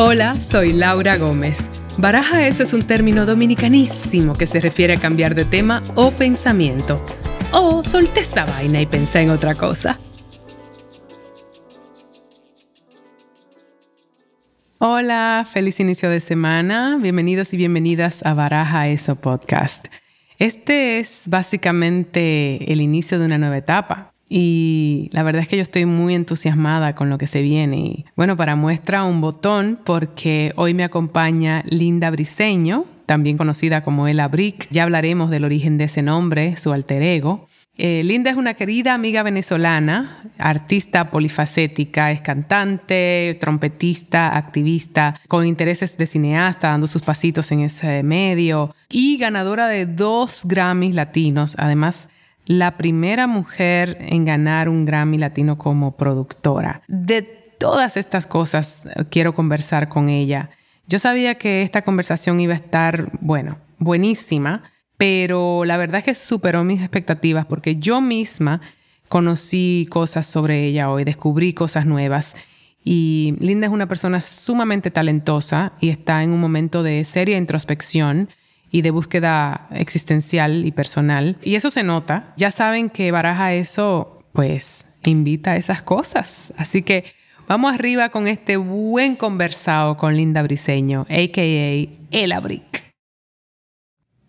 Hola, soy Laura Gómez. Baraja eso es un término dominicanísimo que se refiere a cambiar de tema o pensamiento. O solté esa vaina y pensé en otra cosa. Hola, feliz inicio de semana. Bienvenidos y bienvenidas a Baraja Eso Podcast. Este es básicamente el inicio de una nueva etapa. Y la verdad es que yo estoy muy entusiasmada con lo que se viene. Y bueno, para muestra un botón porque hoy me acompaña Linda Briseño, también conocida como Ella Brick. Ya hablaremos del origen de ese nombre, su alter ego. Eh, Linda es una querida amiga venezolana, artista polifacética, es cantante, trompetista, activista, con intereses de cineasta, dando sus pasitos en ese medio y ganadora de dos Grammys latinos. Además, la primera mujer en ganar un Grammy Latino como productora. De todas estas cosas eh, quiero conversar con ella. Yo sabía que esta conversación iba a estar, bueno, buenísima, pero la verdad es que superó mis expectativas porque yo misma conocí cosas sobre ella hoy, descubrí cosas nuevas. Y Linda es una persona sumamente talentosa y está en un momento de seria introspección y de búsqueda existencial y personal. Y eso se nota. Ya saben que Baraja eso, pues, invita a esas cosas. Así que vamos arriba con este buen conversado con Linda Briseño, a.k.a. Ella Brick.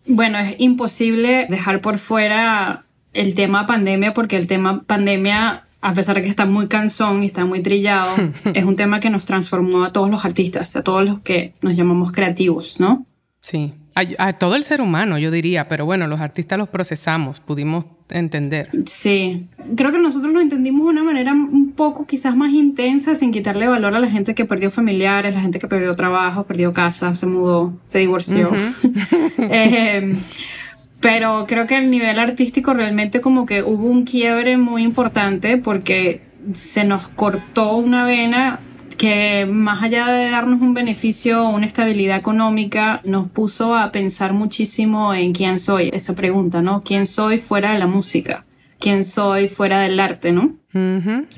Bueno, es imposible dejar por fuera el tema pandemia porque el tema pandemia a pesar de que está muy cansón y está muy trillado, es un tema que nos transformó a todos los artistas, a todos los que nos llamamos creativos, ¿no? Sí. A, todo el ser humano, yo diría, pero bueno, los artistas los procesamos, pudimos entender. Sí, creo que nosotros lo entendimos de una manera un poco quizás más intensa, sin quitarle valor a la gente que perdió familiares, la gente que perdió trabajo, perdió casa, se mudó, se divorció. Em, pero creo que el nivel artístico realmente como que hubo un quiebre muy importante porque se nos cortó una vena que más allá de darnos un beneficio o una estabilidad económica, nos puso a pensar muchísimo en quién soy, esa pregunta, ¿no? ¿Quién soy fuera de la música? ¿Quién soy fuera del arte, no?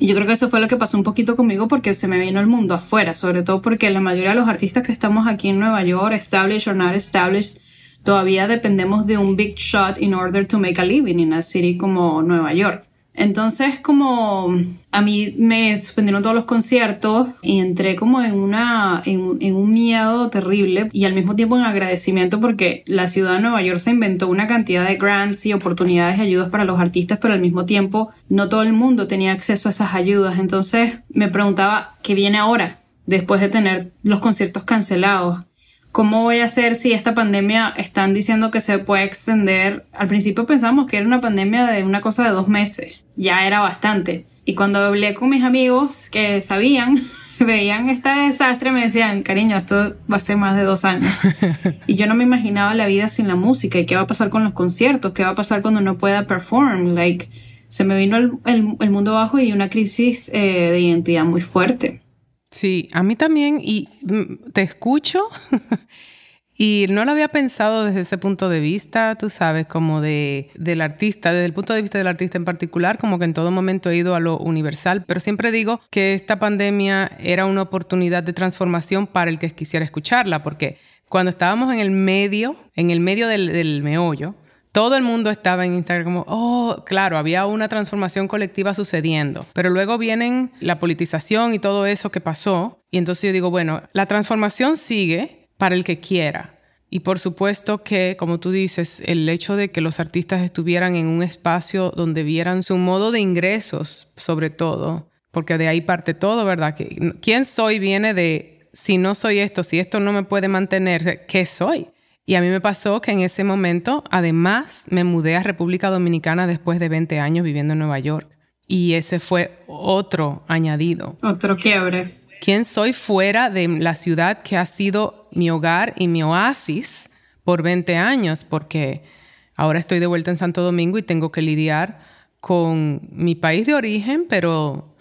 Y yo creo que eso fue lo que pasó un poquito conmigo porque se me vino el mundo afuera, sobre todo porque la mayoría de los artistas que estamos aquí en Nueva York, established or not established, todavía dependemos de un big shot in order to make a living in a city como Nueva York. Entonces, como a mí me suspendieron todos los conciertos y entré como en, una, en, un miedo terrible y al mismo tiempo en agradecimiento porque la ciudad de Nueva York se inventó una cantidad de grants y oportunidades y ayudas para los artistas, pero al mismo tiempo no todo el mundo tenía acceso a esas ayudas. Entonces me preguntaba, ¿qué viene ahora? Después de tener los conciertos cancelados. ¿Cómo voy a hacer si esta pandemia están diciendo que se puede extender? Al principio pensamos que era una pandemia de una cosa de dos meses ya era bastante. Y cuando hablé con mis amigos que sabían, veían este desastre, me decían, cariño, esto va a ser más de dos años. y yo no me imaginaba la vida sin la música y qué va a pasar con los conciertos, qué va a pasar cuando no pueda perform. Like, se me vino el, el, mundo abajo y una crisis eh, de identidad muy fuerte. Sí, a mí también, y mm, te escucho Y no lo había pensado desde ese punto de vista, tú sabes, como de, del artista, desde el punto de vista del artista en particular, como que en todo momento he ido a lo universal, pero siempre digo que esta pandemia era una oportunidad de transformación para el que quisiera escucharla, porque cuando estábamos en el medio, en el medio del, del meollo, todo el mundo estaba en Instagram como, oh, claro, había una transformación colectiva sucediendo, pero luego vienen la politización y todo eso que pasó, y entonces yo digo, bueno, la transformación sigue, para el que quiera. Y por supuesto que, como tú dices, el hecho de que los artistas estuvieran en un espacio donde vieran su modo de ingresos, sobre todo, porque de ahí parte todo, ¿verdad? Que, ¿Quién soy viene de, si no soy esto, si esto no me puede mantener, ¿qué soy? Y a mí me pasó que en ese momento, además, me mudé a República Dominicana después de 20 años viviendo en Nueva York. Y ese fue otro añadido. Otro quiebre quién soy fuera de la ciudad que ha sido mi hogar y mi oasis por 20 años, porque ahora estoy de vuelta en Santo Domingo y tengo que lidiar con mi país de origen, pero,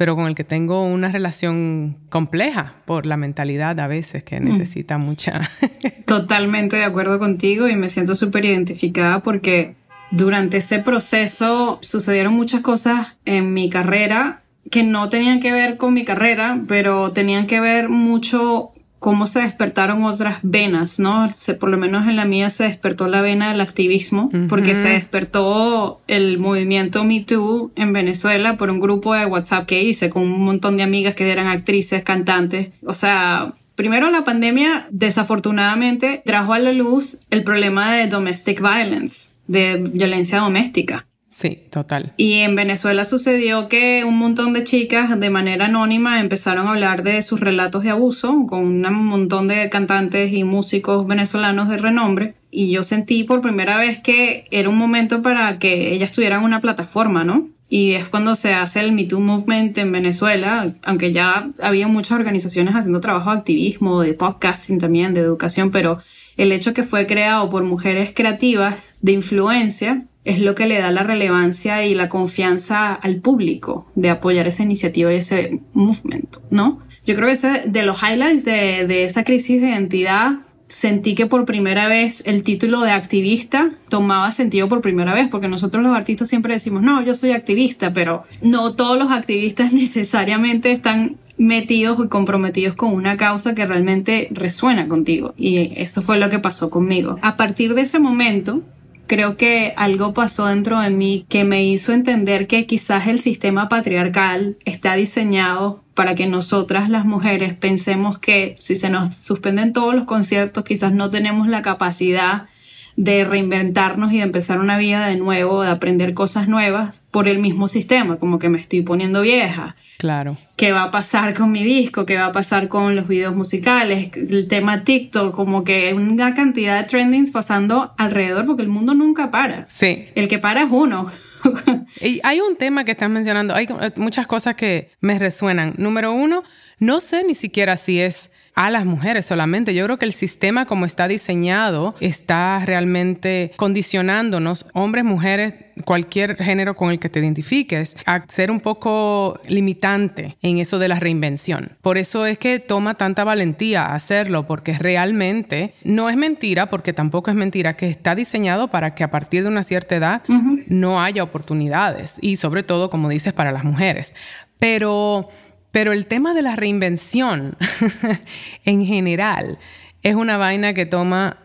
pero con el que tengo una relación compleja por la mentalidad a veces que mm. necesita mucha... Totalmente de acuerdo contigo y me siento súper identificada porque durante ese proceso sucedieron muchas cosas en mi carrera que no tenían que ver con mi carrera, pero tenían que ver mucho cómo se despertaron otras venas, ¿no? Se, por lo menos en la mía se despertó la vena del activismo, porque se despertó el movimiento Me Too en Venezuela por un grupo de WhatsApp que hice con un montón de amigas que eran actrices, cantantes. O sea, Primero, la pandemia desafortunadamente trajo a la luz el problema de domestic violence, de violencia doméstica. Sí, total. Y en Venezuela sucedió que un montón de chicas de manera anónima empezaron a hablar de sus relatos de abuso con un montón de cantantes y músicos venezolanos de renombre. Y yo sentí por primera vez que era un momento para que ellas tuvieran una plataforma, ¿no? Y es cuando se hace el Me Too Movement en Venezuela, aunque ya había muchas organizaciones haciendo trabajo de activismo, de podcasting también, de educación, pero el hecho que fue creado por mujeres creativas de influencia es lo que le da la relevancia y la confianza al público de apoyar esa iniciativa y ese movement, ¿no? Yo creo que ese, de los highlights de, de esa crisis de identidad sentí que por primera vez el título de activista tomaba sentido por primera vez, porque nosotros los artistas siempre decimos, no, yo soy activista, pero no todos los activistas necesariamente están metidos y comprometidos con una causa que realmente resuena contigo. Y eso fue lo que pasó conmigo. A partir de ese momento, creo que algo pasó dentro de mí que me hizo entender que quizás el sistema patriarcal está diseñado para que nosotras las mujeres pensemos que si se nos suspenden todos los conciertos quizás no tenemos la capacidad de reinventarnos y de empezar una vida de nuevo, de aprender cosas nuevas por el mismo sistema, como que me estoy poniendo vieja. Claro. ¿Qué va a pasar con mi disco? ¿Qué va a pasar con los videos musicales? El tema TikTok, como que una cantidad de trendings pasando alrededor porque el mundo nunca para. Sí. El que para es uno. y hay un tema que estás mencionando, hay muchas cosas que me resuenan. Número uno, no sé ni siquiera si es a las mujeres solamente. Yo creo que el sistema como está diseñado está realmente condicionándonos, hombres, mujeres, cualquier género con el que te identifiques, a ser un poco limitante en eso de la reinvención. Por eso es que toma tanta valentía hacerlo, porque realmente no es mentira, porque tampoco es mentira que está diseñado para que a partir de una cierta edad no haya oportunidades y sobre todo, como dices, para las mujeres. Pero pero el tema de la reinvención en general es una vaina que toma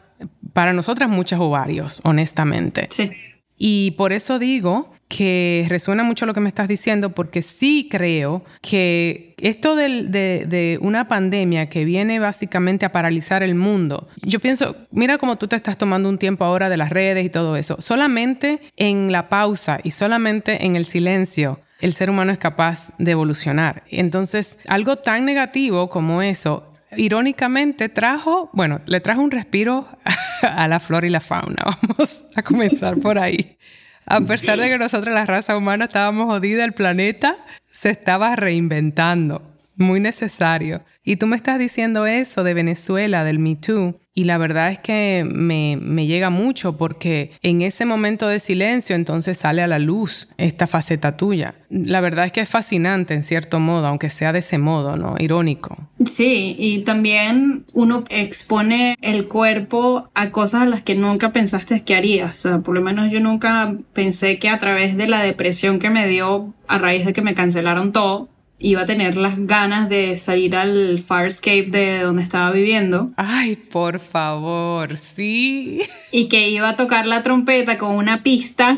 para nosotras muchos ovarios, honestamente. Sí. Y por eso digo que resuena mucho lo que me estás diciendo, porque sí creo que esto de, de, una pandemia que viene básicamente a paralizar el mundo, yo pienso, mira cómo tú te estás tomando un tiempo ahora de las redes y todo eso, solamente en la pausa y solamente en el silencio el ser humano es capaz de evolucionar. Entonces, algo tan negativo como eso, irónicamente trajo, bueno, le trajo un respiro a la flora y la fauna. Vamos a comenzar por ahí. A pesar de que nosotros, la raza humana, estábamos jodida, el planeta se estaba reinventando. Muy necesario. Y tú me estás diciendo eso de Venezuela, del Me Too. Y la verdad es que me, me, llega mucho porque en ese momento de silencio entonces sale a la luz esta faceta tuya. La verdad es que es fascinante en cierto modo, aunque sea de ese modo, ¿no? Irónico. Sí, y también uno expone el cuerpo a cosas a las que nunca pensaste que harías. O sea, por lo menos yo nunca pensé que a través de la depresión que me dio a raíz de que me cancelaron todo, iba a tener las ganas de salir al Farscape de donde estaba viviendo. Ay, por favor, sí. Y que iba a tocar la trompeta con una pista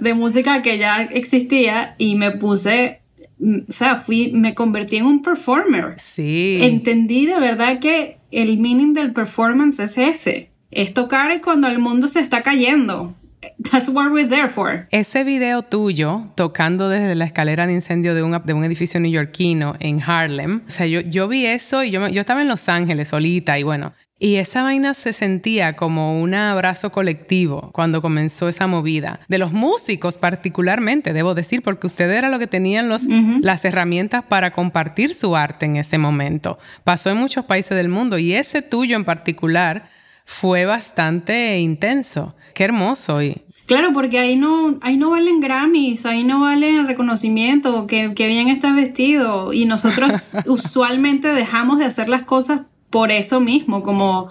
de música que ya existía y me puse, o sea, fui, me convertí en un performer. Sí. Entendí de verdad que el meaning del performance es ese. Es tocar cuando el mundo se está cayendo That's what we're there for. Ese video tuyo tocando desde la escalera de incendio de un, de un edificio neoyorquino en Harlem, o sea, yo, yo vi eso y yo, yo estaba en Los Ángeles solita y bueno, y esa vaina se sentía como un abrazo colectivo cuando comenzó esa movida. De los músicos particularmente, debo decir, porque ustedes era lo que tenían los, las herramientas para compartir su arte en ese momento. Pasó en muchos países del mundo y ese tuyo en particular fue bastante intenso. Qué hermoso. Y... Claro, porque ahí no, ahí no valen Grammys, ahí no valen reconocimiento, que, que bien estás vestido. Y nosotros usualmente dejamos de hacer las cosas por eso mismo, como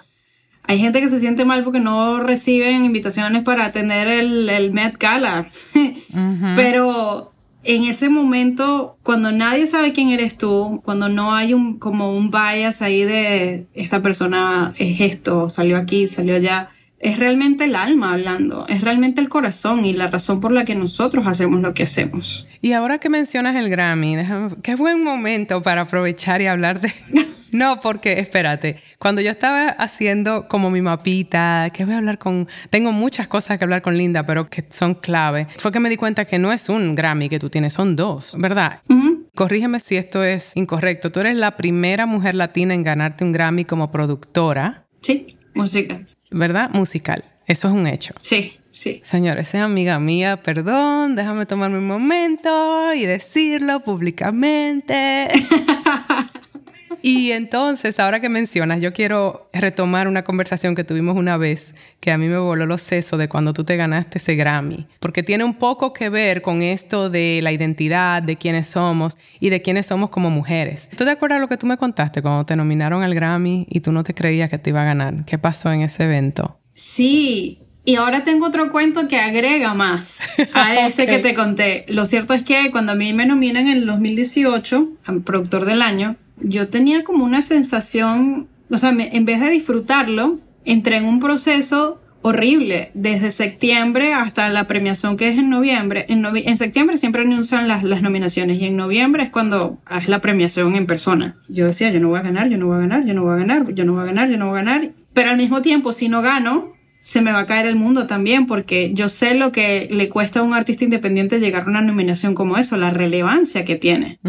hay gente que se siente mal porque no reciben invitaciones para atender el, el Met Gala. Pero en ese momento, cuando nadie sabe quién eres tú, cuando no hay un, como un bias ahí de esta persona es esto, salió aquí, salió allá, es realmente el alma hablando, es realmente el corazón y la razón por la que nosotros hacemos lo que hacemos. Y ahora que mencionas el Grammy, qué buen momento para aprovechar y hablar de... No, porque espérate, cuando yo estaba haciendo como mi mapita, que voy a hablar con, tengo muchas cosas que hablar con Linda, pero que son clave, fue que me di cuenta que no es un Grammy que tú tienes, son dos, ¿verdad? Corrígeme si esto es incorrecto. Tú eres la primera mujer latina en ganarte un Grammy como productora. Sí, musical. ¿Verdad? Musical. Eso es un hecho. Sí, sí. Señores, sea amiga mía, perdón, déjame tomarme un momento y decirlo públicamente. Y entonces, ahora que mencionas, yo quiero retomar una conversación que tuvimos una vez que a mí me voló los sesos de cuando tú te ganaste ese Grammy, porque tiene un poco que ver con esto de la identidad, de quiénes somos y de quiénes somos como mujeres. ¿Tú te acuerdas lo que tú me contaste cuando te nominaron al Grammy y tú no te creías que te iba a ganar? ¿Qué pasó en ese evento? Sí, y ahora tengo otro cuento que agrega más a ese que te conté. Lo cierto es que cuando a mí me nominan en el 2018 al productor del año, yo tenía como una sensación, o sea, en vez de disfrutarlo, entré en un proceso horrible desde septiembre hasta la premiación que es en noviembre. En, en septiembre siempre anuncian las, las, nominaciones y en noviembre es cuando es la premiación en persona. Yo decía, yo no voy a ganar, yo no voy a ganar, yo no voy a ganar, yo no voy a ganar, yo no voy a ganar. Pero al mismo tiempo, si no gano, se me va a caer el mundo también, porque yo sé lo que le cuesta a un artista independiente llegar a una nominación como eso, la relevancia que tiene.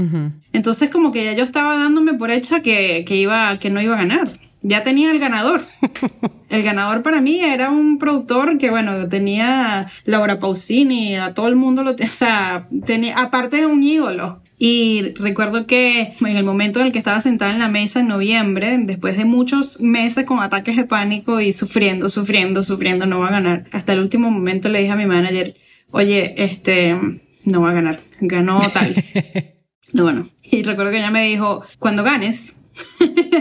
Entonces como que ya yo estaba dándome por hecha que, que, iba, que no iba a ganar. Ya tenía el ganador. el ganador para mí era un productor que, bueno, tenía Laura Pausini, a todo el mundo lo o sea, tenía, aparte de un ídolo. Y recuerdo que en el momento en el que estaba sentada en la mesa en noviembre, después de muchos meses con ataques de pánico y sufriendo, sufriendo, sufriendo, no va a ganar. Hasta el último momento le dije a mi manager, oye, este, no va a ganar, ganó tal. no, bueno. Y recuerdo que ella me dijo, cuando ganes,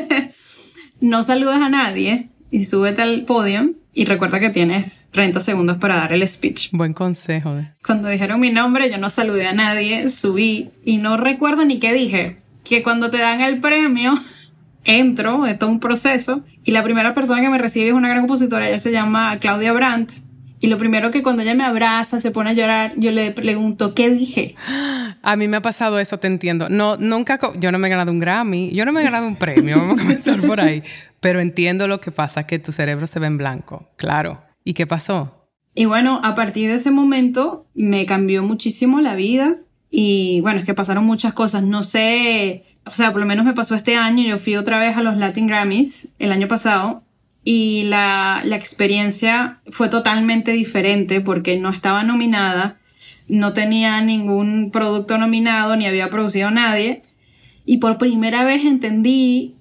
no saludes a nadie y súbete al podio y recuerda que tienes 30 segundos para dar el speech. Buen consejo. Eh. Cuando dijeron mi nombre, yo no saludé a nadie, subí y no recuerdo ni qué dije. Que cuando te dan el premio, entro, esto es un proceso, y la primera persona que me recibe es una gran compositora, ella se llama Claudia Brandt, y lo primero que cuando ella me abraza, se pone a llorar, yo le pregunto, ¿qué dije? A mí me ha pasado eso, te entiendo. No, nunca, yo no me he ganado un Grammy, yo no me he ganado un premio, vamos a comenzar por ahí. Pero entiendo lo que pasa, que tu cerebro se ve en blanco, claro. ¿Y qué pasó? Y bueno, a partir de ese momento me cambió muchísimo la vida. Y bueno, es que pasaron muchas cosas. No sé, o sea, por lo menos me pasó este año. Yo fui otra vez a los Latin Grammys el año pasado y la, la experiencia fue totalmente diferente porque no estaba nominada, no tenía ningún producto nominado, ni había producido nadie. Y por primera vez entendí,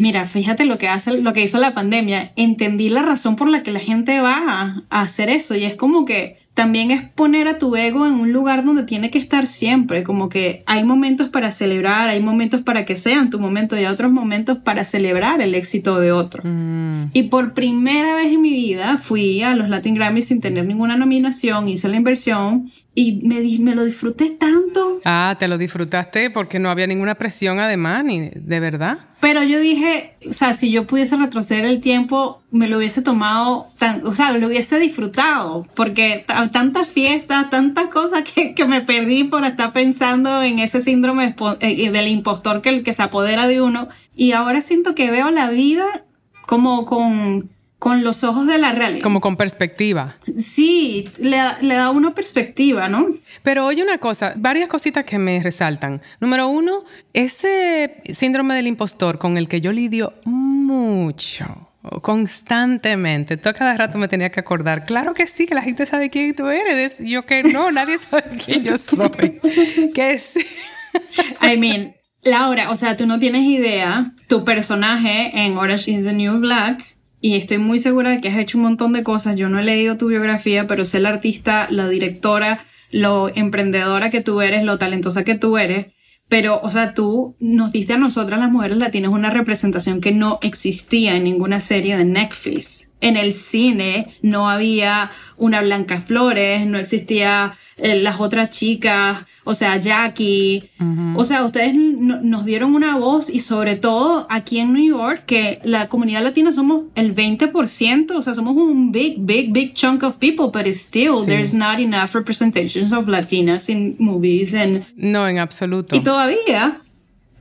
mira, fíjate lo que hace, lo que hizo la pandemia, entendí la razón por la que la gente va a hacer eso. Y es como que también es poner a tu ego en un lugar donde tiene que estar siempre, como que hay momentos para celebrar, hay momentos para que sean tu momento y hay otros momentos para celebrar el éxito de otro. Mm. Y por primera vez en mi vida fui a los Latin Grammys sin tener ninguna nominación, hice la inversión y me, me lo disfruté tanto. Ah, te lo disfrutaste porque no había ninguna presión además, ni de verdad. Pero yo dije, o sea, si yo pudiese retroceder el tiempo, me lo hubiese tomado, tan, o sea, lo hubiese disfrutado, porque tantas fiestas, tantas cosas que, que, me perdí por estar pensando en ese síndrome eh, del impostor que, el que se apodera de uno. Y ahora siento que veo la vida como con con los ojos de la realidad. Como con perspectiva. Sí, le, le, da una perspectiva, ¿no? Pero oye una cosa, varias cositas que me resaltan. Número uno, ese síndrome del impostor con el que yo lidio mucho constantemente. Todo cada rato me tenía que acordar. Claro que sí, que la gente sabe quién tú eres. Yo que no, nadie sabe quién yo soy. que sí. I mean, Laura, o sea, tú no tienes idea. Tu personaje en Orange is the New Black y estoy muy segura de que has hecho un montón de cosas. Yo no he leído tu biografía, pero sé la artista, la directora, lo emprendedora que tú eres, lo talentosa que tú eres. Pero, o sea, tú nos diste a nosotras las mujeres latinas una representación que no existía en ninguna serie de Netflix. En el cine no había una Blanca Flores, no existía eh, las otras chicas, o sea, Jackie. O sea, ustedes nos dieron una voz y sobre todo aquí en New York, que la comunidad latina somos el 20%, o sea, somos un big, big, big chunk of people, but still there's not enough representations of Latinas in movies. And, no, en absoluto. Y todavía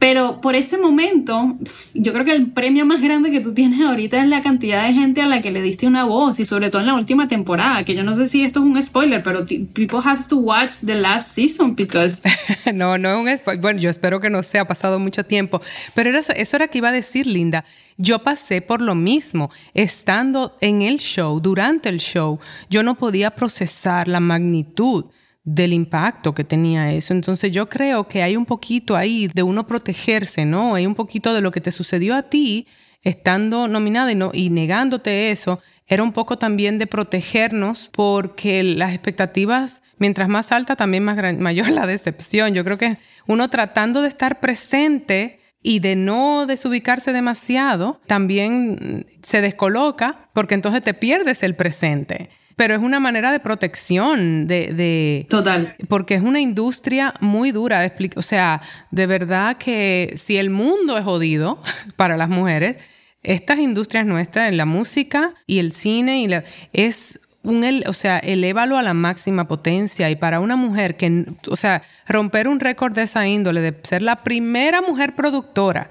pero por ese momento, yo creo que el premio más grande que tú tienes ahorita es la cantidad de gente a la que le diste una voz y sobre todo en la última temporada, que yo no sé si esto es un spoiler, pero people have to watch the last season because... no, no es un spoiler. Bueno, yo espero que no se ha pasado mucho tiempo, pero era, eso era que iba a decir, Linda. Yo pasé por lo mismo, estando en el show, durante el show, yo no podía procesar la magnitud del impacto que tenía eso. Entonces yo creo que hay un poquito ahí de uno protegerse, ¿no? Hay un poquito de lo que te sucedió a ti estando nominada y, no, y negándote eso. Era un poco también de protegernos porque las expectativas, mientras más alta, también más mayor la decepción. Yo creo que uno tratando de estar presente y de no desubicarse demasiado, también se descoloca porque entonces te pierdes el presente pero es una manera de protección, de, Total. Porque es una industria muy dura de explicar. O sea, de verdad que si el mundo es jodido para las mujeres, estas industrias nuestras, en la música y el cine, y la, es un, o sea, elévalo a la máxima potencia y para una mujer que, o sea, romper un récord de esa índole, de ser la primera mujer productora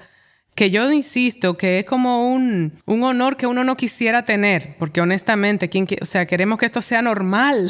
que yo insisto que es como un, honor que uno no quisiera tener, porque honestamente, ¿quién, o sea, queremos que esto sea normal.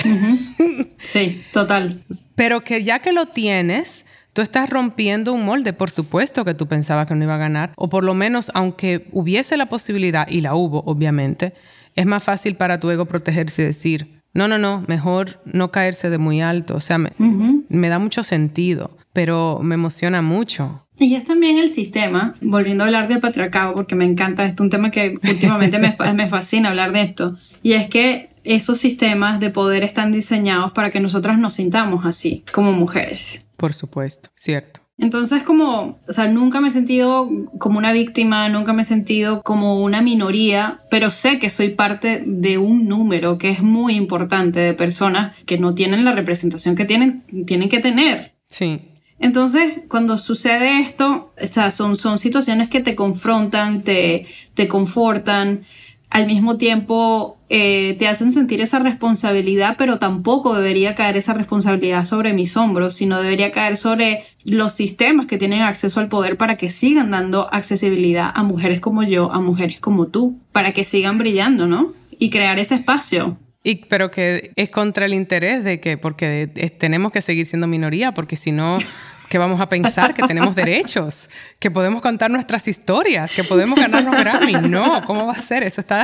Sí, total. Pero que ya que lo tienes, tú estás rompiendo un molde, por supuesto que tú pensabas que no iba a ganar, o por lo menos aunque hubiese la posibilidad, y la hubo, obviamente, es más fácil para tu ego protegerse y decir, no, no, no, mejor no caerse de muy alto, o sea, me, me da mucho sentido, pero me emociona mucho. Y es también el sistema, volviendo a hablar del patriarcado, porque me encanta, es un tema que últimamente me, me fascina hablar de esto, y es que esos sistemas de poder están diseñados para que nosotras nos sintamos así, como mujeres. Por supuesto, cierto. Entonces, como, o sea, nunca me he sentido como una víctima, nunca me he sentido como una minoría, pero sé que soy parte de un número que es muy importante de personas que no tienen la representación que tienen, tienen que tener. Sí. Entonces, cuando sucede esto, o sea, son, son situaciones que te confrontan, te, te confortan, al mismo tiempo eh, te hacen sentir esa responsabilidad, pero tampoco debería caer esa responsabilidad sobre mis hombros, sino debería caer sobre los sistemas que tienen acceso al poder para que sigan dando accesibilidad a mujeres como yo, a mujeres como tú, para que sigan brillando, ¿no? Y crear ese espacio. Y, pero que es contra el interés de que, porque tenemos que seguir siendo minoría, porque si no, ¿qué vamos a pensar? Que tenemos derechos, que podemos contar nuestras historias, que podemos ganarnos Grammy. No, ¿cómo va a ser? Eso está...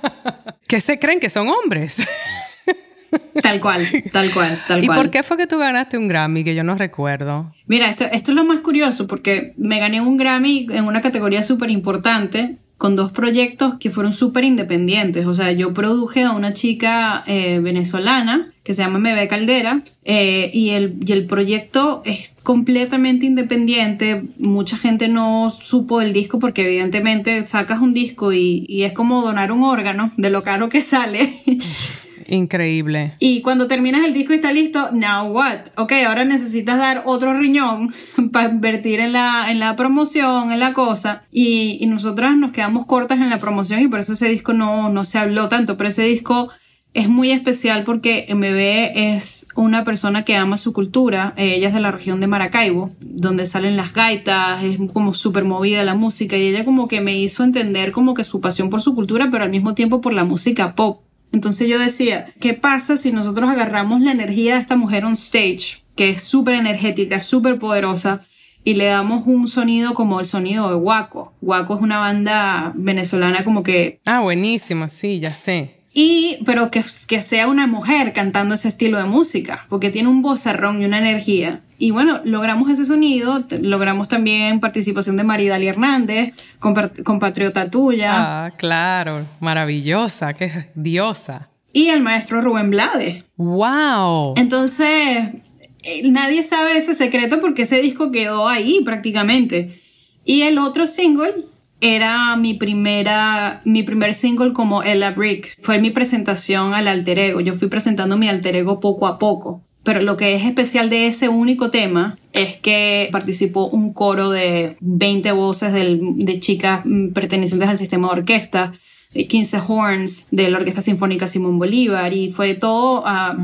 ¿Qué se creen que son hombres? Tal cual, tal cual, tal cual. ¿Y por qué fue que tú ganaste un Grammy que yo no recuerdo? Mira, esto, esto es lo más curioso porque me gané un Grammy en una categoría súper importante con dos proyectos que fueron súper independientes. O sea, yo produje a una chica eh, venezolana que se llama Mebe Caldera eh, y, el, y el proyecto es completamente independiente. Mucha gente no supo del disco porque evidentemente sacas un disco y, y es como donar un órgano de lo caro que sale. Increíble. Y cuando terminas el disco y está listo, now what? Ok, ahora necesitas dar otro riñón para invertir en la, en la promoción, en la cosa. Y, y nosotras nos quedamos cortas en la promoción y por eso ese disco no, no se habló tanto. Pero ese disco es muy especial porque MB es una persona que ama su cultura. Ella es de la región de Maracaibo, donde salen las gaitas, es como súper movida la música y ella como que me hizo entender como que su pasión por su cultura, pero al mismo tiempo por la música pop. Entonces yo decía, ¿qué pasa si nosotros agarramos la energía de esta mujer on stage, que es súper energética, súper poderosa, y le damos un sonido como el sonido de Waco? Waco es una banda venezolana como que... Ah, buenísimo, sí, ya sé. Y, pero que, que sea una mujer cantando ese estilo de música, porque tiene un vozarrón y una energía. Y bueno, logramos ese sonido, logramos también participación de Maridali Hernández, compatriota tuya. Ah, claro, maravillosa, qué diosa. Y el maestro Rubén Blades. ¡Wow! Entonces, eh, nadie sabe ese secreto porque ese disco quedó ahí prácticamente. Y el otro single era mi primera, mi primer single como Ella Brick. Fue mi presentación al alter ego. Yo fui presentando mi alter ego poco a poco. Pero lo que es especial de ese único tema es que participó un coro de 20 voces de chicas pertenecientes al sistema de orquesta 15 horns de la Orquesta Sinfónica Simón Bolívar y fue todo ah,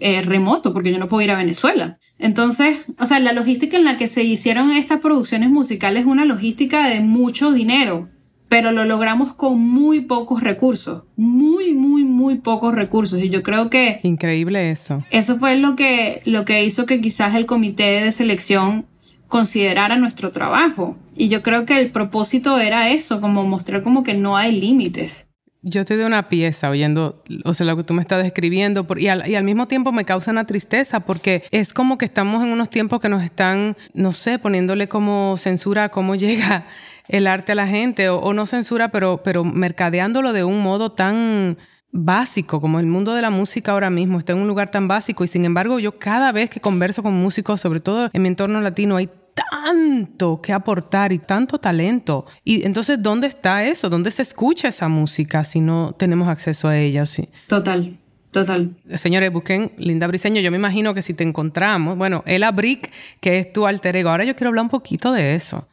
eh, remoto porque yo no puedo ir a Venezuela. Entonces, o sea, la logística en la que se hicieron estas producciones musicales es una logística de mucho dinero, pero lo logramos con muy pocos recursos, muy, muy, muy pocos recursos. Y yo creo que... Increíble eso. Eso fue lo que, lo que hizo que quizás el comité de selección considerara nuestro trabajo. Y yo creo que el propósito era eso, como mostrar como que no hay límites. Yo te doy una pieza oyendo, o sea, lo que tú me estás describiendo, y, al, y, al, mismo tiempo me causa una tristeza porque es como que estamos en unos tiempos que nos están, no sé, poniéndole como censura a cómo llega el arte a la gente, o, o no censura, pero, pero mercadeándolo de un modo tan básico, como el mundo de la música ahora mismo está en un lugar tan básico y sin embargo yo cada vez que converso con músicos, sobre todo en mi entorno latino, hay tanto que aportar y tanto talento. Y entonces, ¿dónde está eso? ¿Dónde se escucha esa música si no tenemos acceso a ella? Sí. Total. Total. Señores, busquen Linda Briseño. Yo me imagino que si te encontramos, bueno, Ella Brick, que es tu alter ego. Ahora yo quiero hablar un poquito de eso.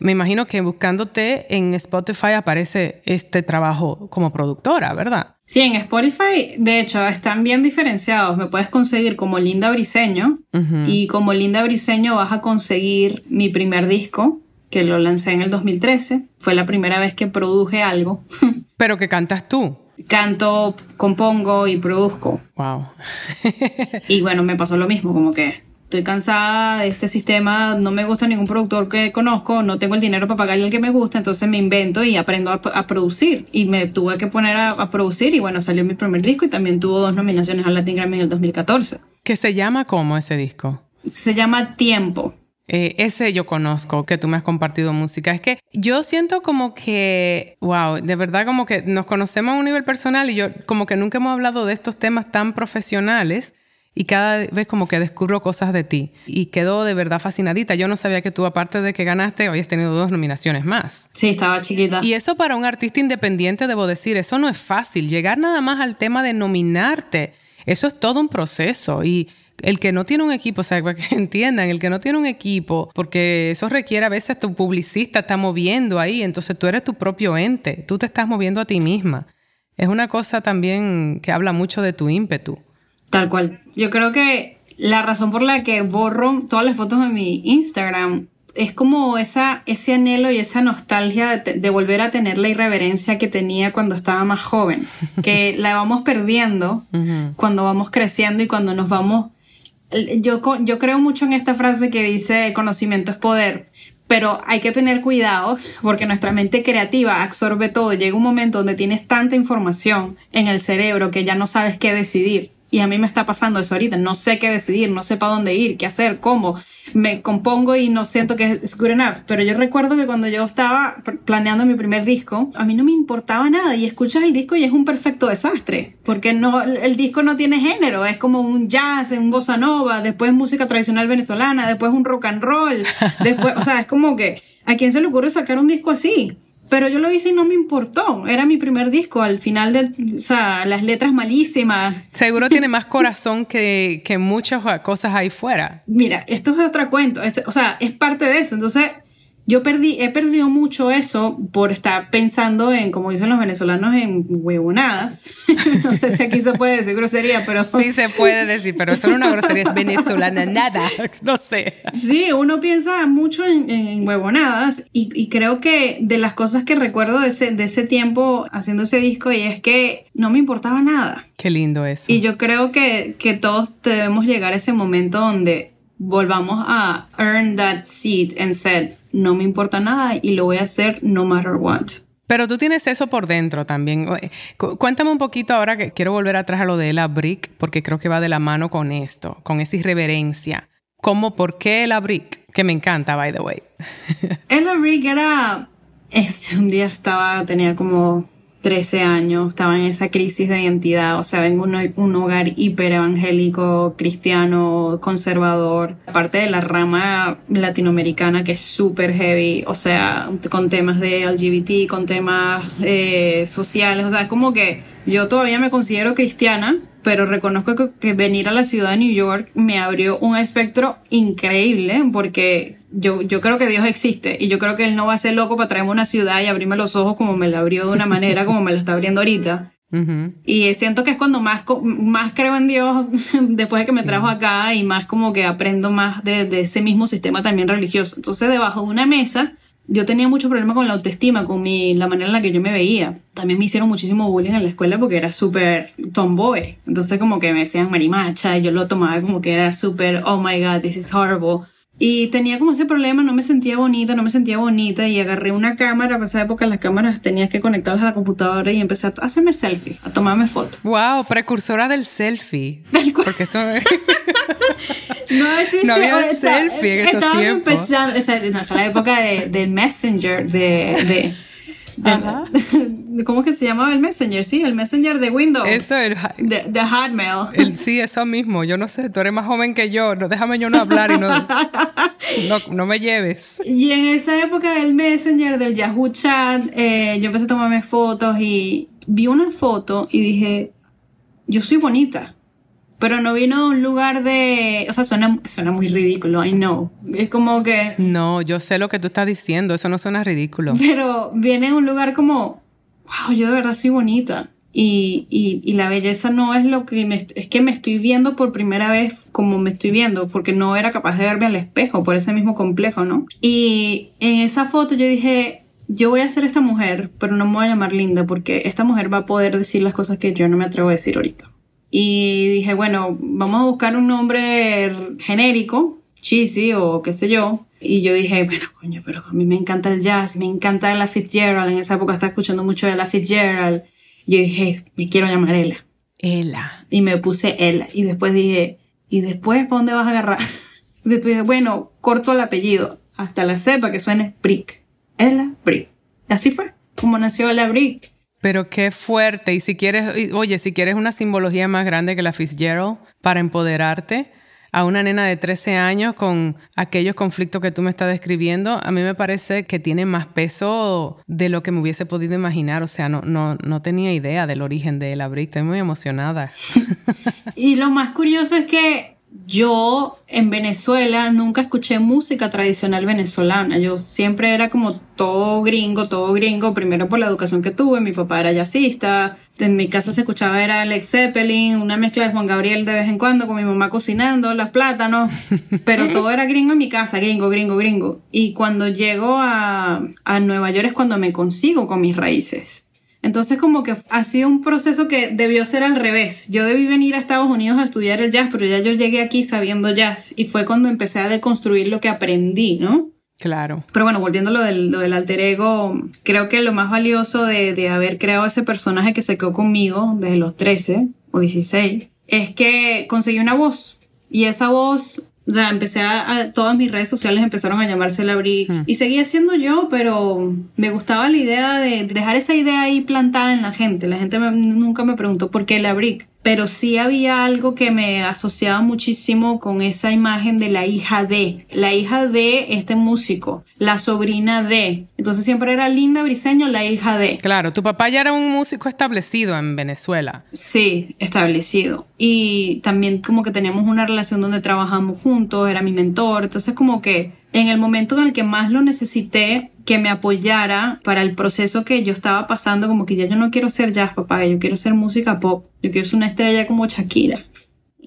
Me imagino que buscándote en Spotify aparece este trabajo como productora, ¿verdad? Sí, en Spotify, de hecho, están bien diferenciados. Me puedes conseguir como Linda Briseño y como Linda Briseño vas a conseguir mi primer disco, que lo lancé en el 2013. Fue la primera vez que produje algo. Pero que cantas tú. Canto, compongo y produzco. Wow. y bueno, me pasó lo mismo, como que estoy cansada de este sistema, no me gusta ningún productor que conozco, no tengo el dinero para pagarle al que me gusta, entonces me invento y aprendo a, producir. Y me tuve que poner a, producir y bueno, salió mi primer disco y también tuvo dos nominaciones al Latin Grammy en el 2014. ¿Qué se llama cómo ese disco? Se llama Tiempo. Eh, ese yo conozco, que tú me has compartido música. Es que yo siento como que, wow, de verdad como que nos conocemos a un nivel personal y yo como que nunca hemos hablado de estos temas tan profesionales y cada vez como que descubro cosas de ti y quedo de verdad fascinadita. Yo no sabía que tú, aparte de que ganaste, habías tenido dos nominaciones más. Sí, estaba chiquita. Y eso para un artista independiente, debo decir, eso no es fácil. Llegar nada más al tema de nominarte, eso es todo un proceso y el que no tiene un equipo, o sea, para que entiendan, el que no tiene un equipo, porque eso requiere a veces tu publicista está moviendo ahí, entonces tú eres tu propio ente, tú te estás moviendo a ti misma. Es una cosa también que habla mucho de tu ímpetu. Tal cual. Yo creo que la razón por la que borro todas las fotos de mi Instagram es como esa, ese anhelo y esa nostalgia de, volver a tener la irreverencia que tenía cuando estaba más joven, que la vamos perdiendo cuando vamos creciendo y cuando nos vamos... Yo, yo creo mucho en esta frase que dice conocimiento es poder, pero hay que tener cuidado porque nuestra mente creativa absorbe todo. Llega un momento donde tienes tanta información en el cerebro que ya no sabes qué decidir. Y a mí me está pasando eso ahorita. No sé qué decidir, no sé para dónde ir, qué hacer, cómo. Me compongo y no siento que es good enough. Pero yo recuerdo que cuando yo estaba planeando mi primer disco, a mí no me importaba nada. Y escuchas el disco y es un perfecto desastre. Porque no, el disco no tiene género. Es como un jazz, un bossa nova, después música tradicional venezolana, después un rock and roll. Después, o sea, es como que, ¿a quién se le ocurre sacar un disco así? Pero yo lo hice y no me importó. Era mi primer disco. Al final, de, o sea, las letras malísimas. Seguro tiene más corazón que, que muchas cosas ahí fuera. Mira, esto es otro cuento. Este, o sea, es parte de eso. Entonces, yo perdí, he perdido mucho eso por estar pensando en, como dicen los venezolanos, en huevonadas. no sé si aquí se puede decir grosería, pero... Sí se puede decir, pero eso no es una grosería, es venezolana, nada, no sé. Sí, uno piensa mucho en, huevonadas y, y, creo que de las cosas que recuerdo de ese, de ese tiempo haciendo ese disco y es que no me importaba nada. Qué lindo eso. Y yo creo que, que todos debemos llegar a ese momento donde volvamos a earn that seat and said, no me importa nada y lo voy a hacer no matter what. Pero tú tienes eso por dentro también. Cuéntame un poquito ahora que quiero volver atrás a lo de la brick, porque creo que va de la mano con esto, con esa irreverencia. ¿Cómo, por qué la brick? Que me encanta, by the way. la brick era... Este, un día estaba, tenía como 13 años, estaba en esa crisis de identidad, o sea, vengo de un, hogar hiper evangélico, cristiano, conservador, aparte de la rama latinoamericana que es súper heavy, o sea, con temas de LGBT, con temas eh, sociales, o sea, es como que yo todavía me considero cristiana, pero reconozco que, venir a la ciudad de New York me abrió un espectro increíble porque yo, yo creo que Dios existe y yo creo que Él no va a ser loco para traerme una ciudad y abrirme los ojos como me la abrió de una manera como me la está abriendo ahorita. Y siento que es cuando más, más creo en Dios después de que me trajo acá y más como que aprendo más de, de ese mismo sistema también religioso. Entonces debajo de una mesa yo tenía mucho problema con la autoestima, con mi, la manera en la que yo me veía. También me hicieron muchísimo bullying en la escuela porque era súper tomboy. Entonces como que me decían marimacha y yo lo tomaba como que era súper, oh my god, this is horrible. Y tenía como ese problema, no me sentía bonita, no me sentía bonita y agarré una cámara, para esa época las cámaras tenías que conectarlas a la computadora y empecé a hacerme selfie, a tomarme fotos. Wow, precursora del selfie. Porque eso... no, no había selfie en esos tiempos. empezando, esa, no, esa la época de, del Messenger, de, de ¿Cómo que se llamaba el Messenger? Sí, el Messenger de Windows. Eso, el... De, de Hotmail. sí, eso mismo. Yo no sé, tú eres más joven que yo. No, déjame yo no hablar y no, no, me lleves. Y en esa época del Messenger, del Yahoo Chat, eh, yo empecé a tomarme fotos y vi una foto y dije, yo soy bonita pero no vino de un lugar de... O sea, suena, suena muy ridículo, I know. Es como que... No, yo sé lo que tú estás diciendo, eso no suena ridículo. Pero viene de un lugar como, wow, yo de verdad soy bonita. Y, y, y, la belleza no es lo que me, es que me estoy viendo por primera vez como me estoy viendo, porque no era capaz de verme al espejo por ese mismo complejo, ¿no? Y en esa foto yo dije, yo voy a ser esta mujer, pero no me voy a llamar linda, porque esta mujer va a poder decir las cosas que yo no me atrevo a decir ahorita. Y dije, bueno, vamos a buscar un nombre genérico, cheesy o qué sé yo. Y yo dije, bueno, coño, pero a mí me encanta el jazz, me encanta la Fitzgerald. En esa época estaba escuchando mucho de la Fitzgerald. Y yo dije, me quiero llamar Ella. Ella. Y me puse Ella. Y después dije, ¿y después para dónde vas a agarrar? después dije, bueno, corto el apellido. Hasta la cepa que suene Brick. Ella Brick. Así fue como nació Ella Brick. Pero qué fuerte. Y si quieres, oye, si quieres una simbología más grande que la Fitzgerald para empoderarte a una nena de 13 años con aquellos conflictos que tú me estás describiendo, a mí me parece que tiene más peso de lo que me hubiese podido imaginar. O sea, no, no, no tenía idea del origen de la Brick. Estoy muy emocionada. y lo más curioso es que yo en Venezuela nunca escuché música tradicional venezolana. Yo siempre era como todo gringo, todo gringo, primero por la educación que tuve. Mi papá era jazzista. En mi casa se escuchaba era Alex Zeppelin, una mezcla de Juan Gabriel de vez en cuando con mi mamá cocinando, los plátanos. Pero todo era gringo en mi casa, gringo, gringo, gringo. Y cuando llego a, a Nueva York es cuando me consigo con mis raíces. Entonces como que ha sido un proceso que debió ser al revés. Yo debí venir a Estados Unidos a estudiar el jazz, pero ya yo llegué aquí sabiendo jazz y fue cuando empecé a deconstruir lo que aprendí, ¿no? Claro. Pero bueno, volviendo a lo del, lo del alter ego, creo que lo más valioso de, de haber creado ese personaje que se quedó conmigo desde los 13 o 16 es que conseguí una voz. Y esa voz o sea, empecé a, todas mis redes sociales empezaron a llamarse la Brick. Y seguía siendo yo, pero me gustaba la idea de dejar esa idea ahí plantada en la gente. La gente nunca me preguntó por qué la Brick pero sí había algo que me asociaba muchísimo con esa imagen de la hija de, la hija de este músico, la sobrina de. Entonces siempre era Linda Briseño, la hija de. Claro, tu papá ya era un músico establecido en Venezuela. Sí, establecido. Y también como que teníamos una relación donde trabajamos juntos, era mi mentor, entonces como que en el momento en el que más lo necesité, que me apoyara para el proceso que yo estaba pasando, como que ya yo no quiero ser jazz, papá, yo quiero ser música pop, yo quiero ser una estrella como Shakira.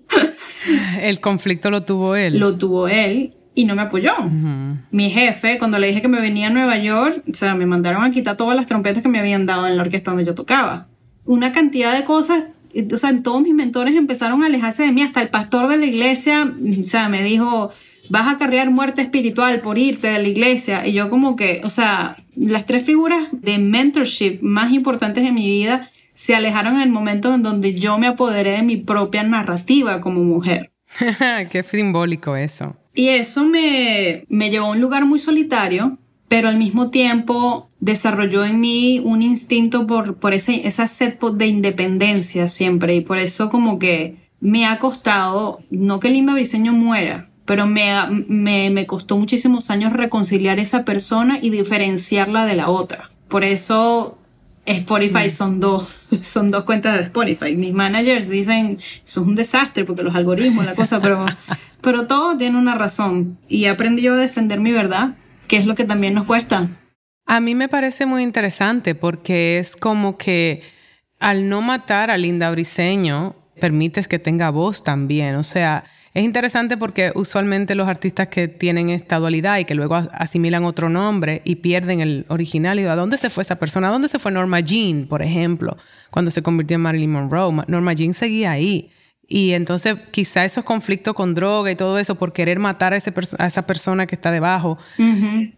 el conflicto lo tuvo él. Lo tuvo él y no me apoyó. Mi jefe, cuando le dije que me venía a Nueva York, o sea, me mandaron a quitar todas las trompetas que me habían dado en la orquesta donde yo tocaba. Una cantidad de cosas, o sea, todos mis mentores empezaron a alejarse de mí, hasta el pastor de la iglesia, o sea, me dijo, vas a cargar muerte espiritual por irte de la iglesia. Y yo como que, o sea, las tres figuras de mentorship más importantes de mi vida se alejaron en el momento en donde yo me apoderé de mi propia narrativa como mujer. Qué simbólico eso. Y eso me, me llevó a un lugar muy solitario, pero al mismo tiempo desarrolló en mí un instinto por, por ese, esa sed de independencia siempre y por eso como que me ha costado, no que Linda Briseño muera, pero me, me, me costó muchísimos años reconciliar esa persona y diferenciarla de la otra. Por eso Spotify mm. son dos, son dos cuentas de Spotify. Mis managers dicen, eso es un desastre porque los algoritmos, la cosa, pero, pero todo tiene una razón. Y aprendí yo a defender mi verdad, que es lo que también nos cuesta. A mí me parece muy interesante porque es como que al no matar a Linda Briseño, permites que tenga voz también. O sea, es interesante porque usualmente los artistas que tienen esta dualidad y que luego asimilan otro nombre y pierden el original, y ¿a dónde se fue esa persona? ¿A dónde se fue Norma Jean, por ejemplo, cuando se convirtió en Marilyn Monroe? Norma Jean seguía ahí. Y entonces quizá esos conflictos con droga y todo eso por querer matar a, ese a esa persona que está debajo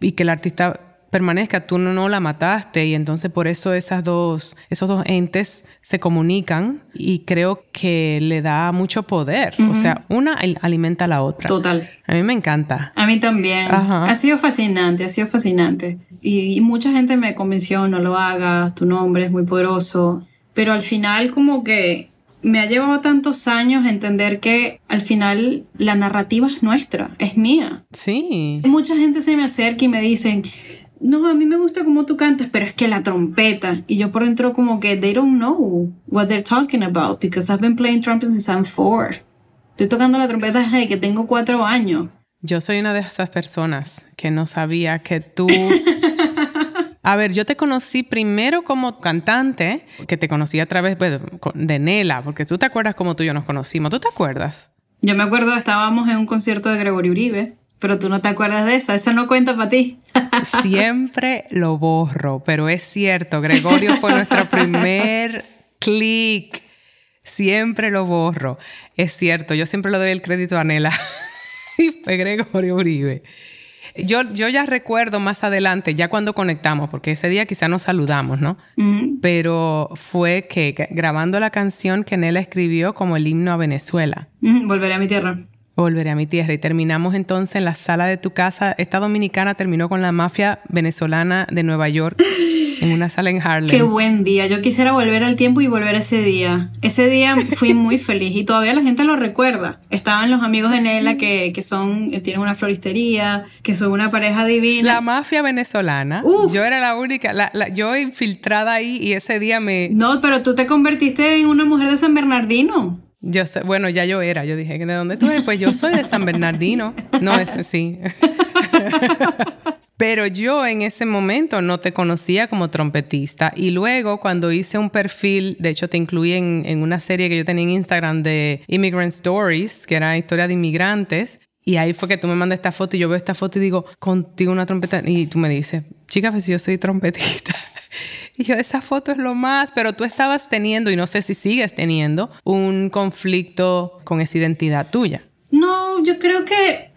y que el artista permanezca, tú no, la mataste y entonces por eso esas dos, esos dos entes se comunican y creo que le da mucho poder. O sea, una alimenta a la otra. Total. A mí me encanta. A mí también. Ha sido fascinante, ha sido fascinante. Y, mucha gente me convenció, no lo hagas, tu nombre es muy poderoso. Pero al final como que me ha llevado tantos años entender que al final la narrativa es nuestra, es mía. Sí. Mucha gente se me acerca y me dicen, no, a mí me gusta cómo tú cantas, pero es que la trompeta. Y yo por dentro como que they don't know what they're talking about because I've been playing trumpet since I'm four. Estoy tocando la trompeta desde que tengo cuatro años. Yo soy una de esas personas que no sabía que tú... A ver, yo te conocí primero como cantante, que te conocí a través de Nela, porque tú te acuerdas cómo tú y yo nos conocimos. ¿Tú te acuerdas? Yo me acuerdo, estábamos en un concierto de Gregorio Uribe. Pero tú no te acuerdas de esa, esa no cuenta para ti. Siempre lo borro, pero es cierto, Gregorio fue nuestro primer clic. Siempre lo borro. Es cierto, yo siempre le doy el crédito a Nela. y fue Gregorio Uribe. Yo, yo ya recuerdo más adelante, ya cuando conectamos, porque ese día quizá nos saludamos, ¿no? Pero fue que grabando la canción que Nela escribió como el himno a Venezuela. Volveré a mi tierra. Volveré a mi tierra. Y terminamos entonces en la sala de tu casa. Esta dominicana terminó con la mafia venezolana de Nueva York en una sala en Harlem. Qué buen día. Yo quisiera volver al tiempo y volver ese día. Ese día fui muy feliz y todavía la gente lo recuerda. Estaban los amigos de Nela que, que son, tienen una floristería, que son una pareja divina. La mafia venezolana. Yo era la única, la, yo infiltrada ahí y ese día me... No, pero tú te convertiste en una mujer de San Bernardino. Yo sé, bueno, ya yo era, yo dije, ¿de dónde tú eres? Pues yo soy de San Bernardino. No, es sí. Pero yo en ese momento no te conocía como trompetista. Y luego cuando hice un perfil, de hecho te incluí en, en una serie que yo tenía en Instagram de Immigrant Stories, que era historia de inmigrantes. Y ahí fue que tú me mandas esta foto y yo veo esta foto y digo, contigo una trompeta. Y tú me dices, chica, pues yo soy trompetista. Y yo, esa foto es lo más, pero tú estabas teniendo, y no sé si sigues teniendo, un conflicto con esa identidad tuya. No, yo creo que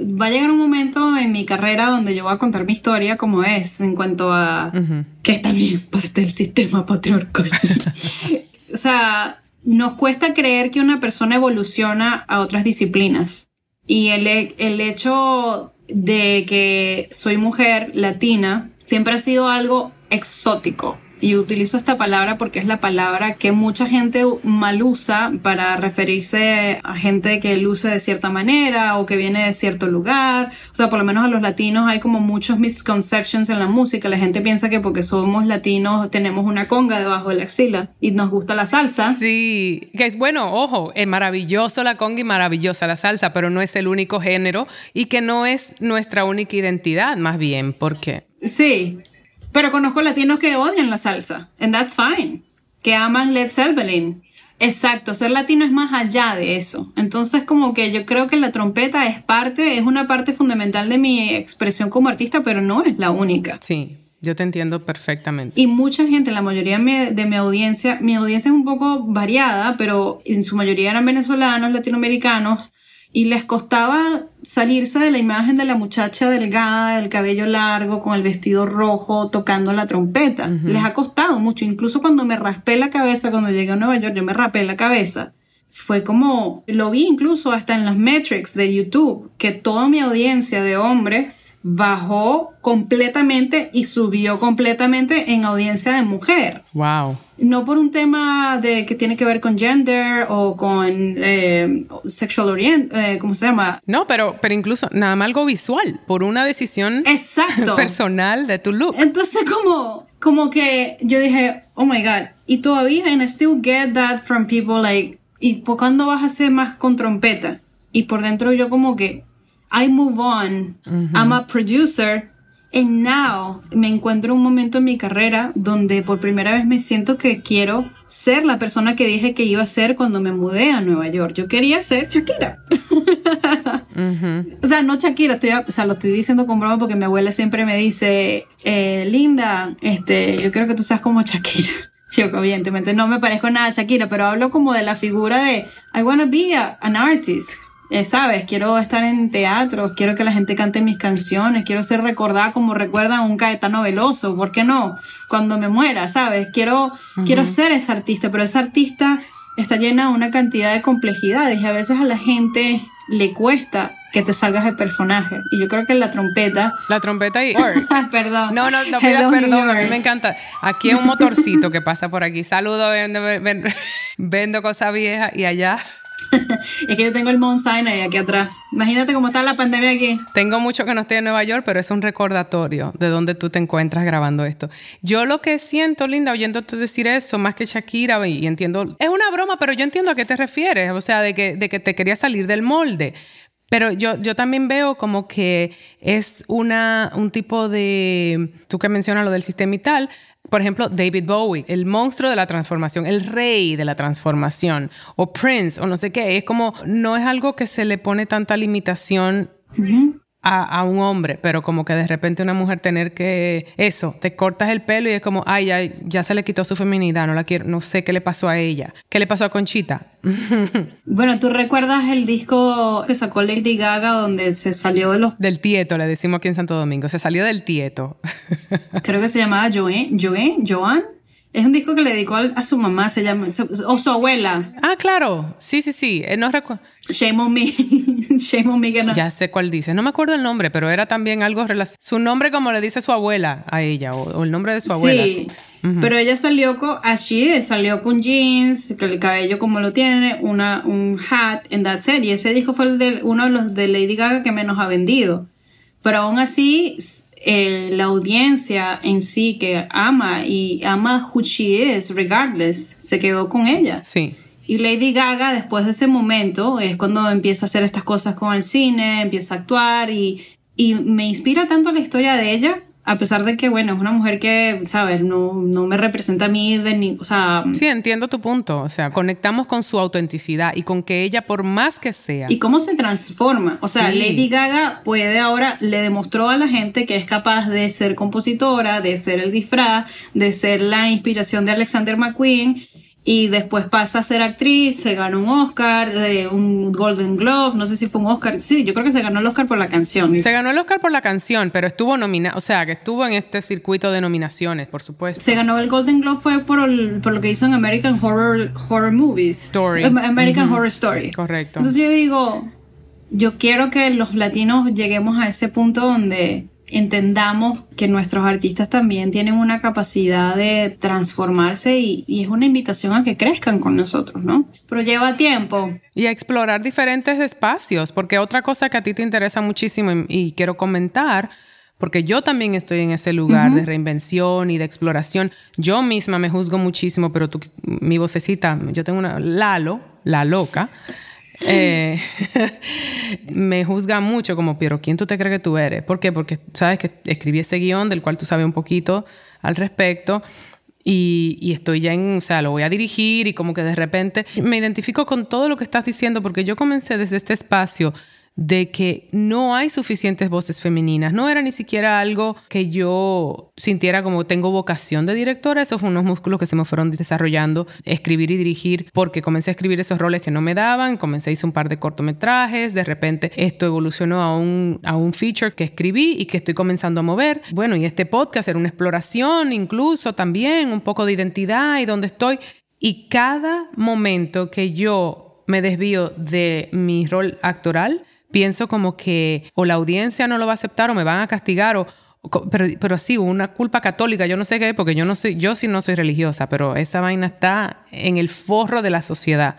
va a llegar un momento en mi carrera donde yo voy a contar mi historia como es, en cuanto a que es también parte del sistema patriarcal. o sea, nos cuesta creer que una persona evoluciona a otras disciplinas. Y el, el hecho de que soy mujer latina siempre ha sido algo exótico. Y utilizo esta palabra porque es la palabra que mucha gente mal usa para referirse a gente que luce de cierta manera o que viene de cierto lugar. O sea, por lo menos a los latinos hay como muchos misconceptions en la música. La gente piensa que porque somos latinos tenemos una conga debajo de la axila y nos gusta la salsa. Sí, que es bueno, ojo, es maravilloso la conga y maravillosa la salsa, pero no es el único género y que no es nuestra única identidad, más bien, porque... Sí, pero conozco latinos que odian la salsa, and that's fine, que aman Led Zeppelin. Exacto, ser latino es más allá de eso. Entonces, como que yo creo que la trompeta es parte, es una parte fundamental de mi expresión como artista, pero no es la única. Sí, yo te entiendo perfectamente. Y mucha gente, la mayoría de mi audiencia, mi audiencia es un poco variada, pero en su mayoría eran venezolanos, latinoamericanos, y les costaba salirse de la imagen de la muchacha delgada, del cabello largo, con el vestido rojo, tocando la trompeta. Les ha costado mucho. Incluso cuando me raspé la cabeza, cuando llegué a Nueva York, yo me rapé la cabeza. fue como, lo vi incluso hasta en las metrics de YouTube, que toda mi audiencia de hombres bajó completamente y subió completamente en audiencia de mujer. Wow. No por un tema de que tiene que ver con gender o con eh, sexual orient, eh, ¿cómo se llama? No, pero, pero incluso nada más algo visual, por una decisión Exacto. personal de tu look. Entonces como, como que yo dije, oh my god, y todavía, and I still get that from people like, ¿y por cuándo vas a hacer más con trompeta? Y por dentro yo como que, I move on, I'm a producer, and now me encuentro en un momento en mi carrera donde por primera vez me siento que quiero ser la persona que dije que iba a ser cuando me mudé a Nueva York. Yo quería ser Shakira. O sea, no Shakira, estoy, o sea, lo estoy diciendo con broma porque mi abuela siempre me dice, eh, Linda, este, yo quiero que tú seas como Shakira. Yo, evidentemente, no me parezco nada a Shakira, pero hablo como de la figura de I wanna be a- an artist. Eh, ¿Sabes? Quiero estar en teatro, quiero que la gente cante mis canciones, quiero ser recordada como recuerdan a un Caetano Veloso, ¿por qué no? Cuando me muera, ¿sabes? Quiero, quiero ser esa artista, pero esa artista está llena de una cantidad de complejidades y a veces a la gente le cuesta que te salgas de personaje. Y yo creo que la trompeta... La trompeta y... perdón. No, no, no pidas perdón, a mí me encanta. Aquí hay un motorcito que pasa por aquí. Saludo, vendo, vendo, vendo cosas viejas y allá es que yo tengo el Mount Sinai aquí atrás. Imagínate cómo está la pandemia aquí. Tengo mucho que no estoy en Nueva York, pero es un recordatorio de dónde tú te encuentras grabando esto. Yo lo que siento, Linda, oyéndote decir eso, más que Shakira, y entiendo, es una broma, pero yo entiendo a qué te refieres, o sea, de que, de que te quería salir del molde. Pero yo, yo también veo como que es una, un tipo de, tú que mencionas lo del sistema y tal, por ejemplo, David Bowie, el monstruo de la transformación, el rey de la transformación, o Prince, o no sé qué, es como, no es algo que se le pone tanta limitación a, a un hombre, pero como que de repente una mujer tener que, eso, te cortas el pelo y es como, ay, ya, ya se le quitó su feminidad, no la quiero, no sé qué le pasó a ella, qué le pasó a Conchita. Bueno, ¿tú recuerdas el disco que sacó Lady Gaga donde se salió de los... Del tieto, le decimos aquí en Santo Domingo, se salió del tieto. Creo que se llamaba Joanne, Joanne, Joan. Es un disco que le dedicó a su mamá, se llama, o su abuela. ah, claro, sí, sí, sí, eh, no recuerdo. Shame on me. Shame on me que no. Ya sé cuál dice. No me acuerdo el nombre, pero era también algo relacionado. Su nombre como le dice su abuela a ella, o, o el nombre de su abuela. Sí, sí. pero ella salió con, así salió con jeans, que el cabello como lo tiene, una, un hat, en that set. Y ese disco fue el de, uno de los de Lady Gaga que menos ha vendido. Pero aún así, eh, la audiencia en sí que ama y ama who she is, regardless, se quedó con ella. Sí. Y Lady Gaga, después de ese momento, es cuando empieza a hacer estas cosas con el cine, empieza a actuar y, y me inspira tanto la historia de ella, a pesar de que, bueno, es una mujer que, ¿sabes? No, no me representa a mí de ni, o sea... Sí, entiendo tu punto. O sea, conectamos con su autenticidad y con que ella, por más que sea. Y cómo se transforma. O sea, Sí. Lady Gaga puede ahora, le demostró a la gente que es capaz de ser compositora, de ser el disfraz, de ser la inspiración de Alexander McQueen. Y después pasa a ser actriz, se ganó un Oscar, eh, un Golden Glove, no sé si fue un Oscar. Sí, yo creo que se ganó el Oscar por la canción. Se ganó el Oscar por la canción, pero estuvo nominada, o sea, que estuvo en este circuito de nominaciones, por supuesto. Se ganó el Golden Globe fue por, el- por lo que hizo en American Horror, Horror Movies. Story. Am- American Horror Story. Correcto. Entonces yo digo, yo quiero que los latinos lleguemos a ese punto donde entendamos que nuestros artistas también tienen una capacidad de transformarse y, y es una invitación a que crezcan con nosotros, ¿no? Pero lleva tiempo. Y a explorar diferentes espacios, porque otra cosa que a ti te interesa muchísimo y, y quiero comentar, porque yo también estoy en ese lugar de reinvención y de exploración. Yo misma me juzgo muchísimo, pero tú, mi vocecita, yo tengo una, Lalo, la loca, eh, me juzga mucho como, pero ¿quién tú te crees que tú eres? ¿Por qué? Porque sabes que escribí ese guion del cual tú sabes un poquito al respecto. Y, y estoy ya en, o sea, lo voy a dirigir y como que de repente me identifico con todo lo que estás diciendo porque yo comencé desde este espacio de que no hay suficientes voces femeninas. No era ni siquiera algo que yo sintiera como tengo vocación de directora. Eso fue unos músculos que se me fueron desarrollando, escribir y dirigir, porque comencé a escribir esos roles que no me daban, comencé a hacer un par de cortometrajes, de repente esto evolucionó a un, a un feature que escribí y que estoy comenzando a mover. Bueno, y este podcast era una exploración incluso también, un poco de identidad y dónde estoy. Y cada momento que yo me desvío de mi rol actoral, pienso como que o la audiencia no lo va a aceptar o me van a castigar o, pero, pero sí, una culpa católica, yo no sé qué, porque yo no soy, yo sí no soy religiosa, pero esa vaina está en el forro de la sociedad.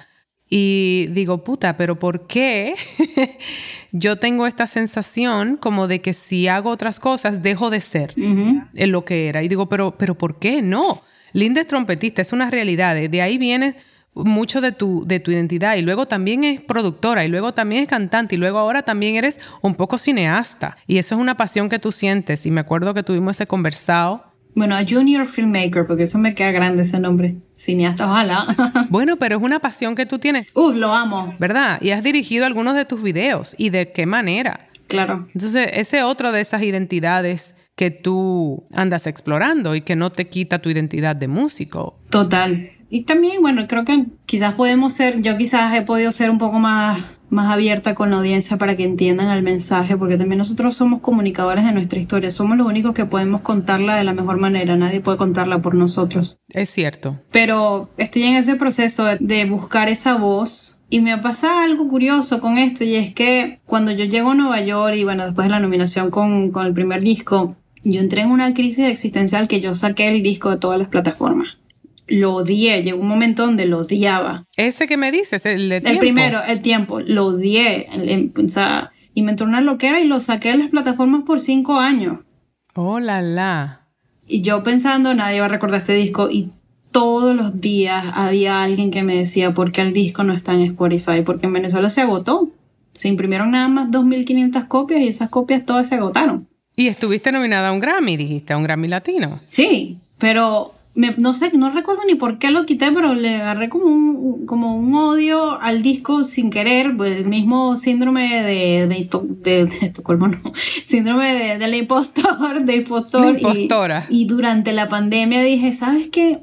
Y digo, puta, pero ¿por qué yo tengo esta sensación como de que si hago otras cosas dejo de ser en lo que era? Y digo, pero, pero ¿por qué no? Linda es trompetista, es una realidad. De ahí viene mucho de tu, de tu identidad y luego también es productora y luego también es cantante y luego ahora también eres un poco cineasta y eso es una pasión que tú sientes y me acuerdo que tuvimos ese conversado. Bueno, a junior filmmaker, porque eso me queda grande ese nombre. Cineasta, ojalá. bueno, pero es una pasión que tú tienes. Uh, lo amo. ¿Verdad? Y has dirigido algunos de tus videos. ¿Y de qué manera? Claro. Entonces, ese otro de esas identidades que tú andas explorando y que no te quita tu identidad de músico. Total. Y también, bueno, creo que quizás podemos ser, yo quizás he podido ser un poco más, más abierta con la audiencia para que entiendan el mensaje, porque también nosotros somos comunicadores de nuestra historia, somos los únicos que podemos contarla de la mejor manera, nadie puede contarla por nosotros. Es cierto. Pero estoy en ese proceso de buscar esa voz y me pasa algo curioso con esto y es que cuando yo llego a Nueva York y bueno, después de la nominación con, con el primer disco, yo entré en una crisis existencial que yo saqué el disco de todas las plataformas lo odié. Llegó un momento donde lo odiaba. Ese que me dices, el de El primero, el tiempo. Lo odié. o sea, y me entró una loquera y lo saqué de las plataformas por cinco años. Oh, la, la. Y yo pensando, nadie va a recordar este disco. Y todos los días había alguien que me decía, ¿por qué el disco no está en Spotify? Porque en Venezuela se agotó. Se imprimieron nada más 2.500 copias y esas copias todas se agotaron. Y estuviste nominada a un Grammy, dijiste, a un Grammy latino. Sí, pero no sé, no recuerdo ni por qué lo quité, pero le agarré como un, como un odio al disco sin querer, pues el mismo síndrome de, de, de, de no, síndrome de, del impostor, de impostor. impostora. Y, durante la pandemia dije, ¿sabes qué?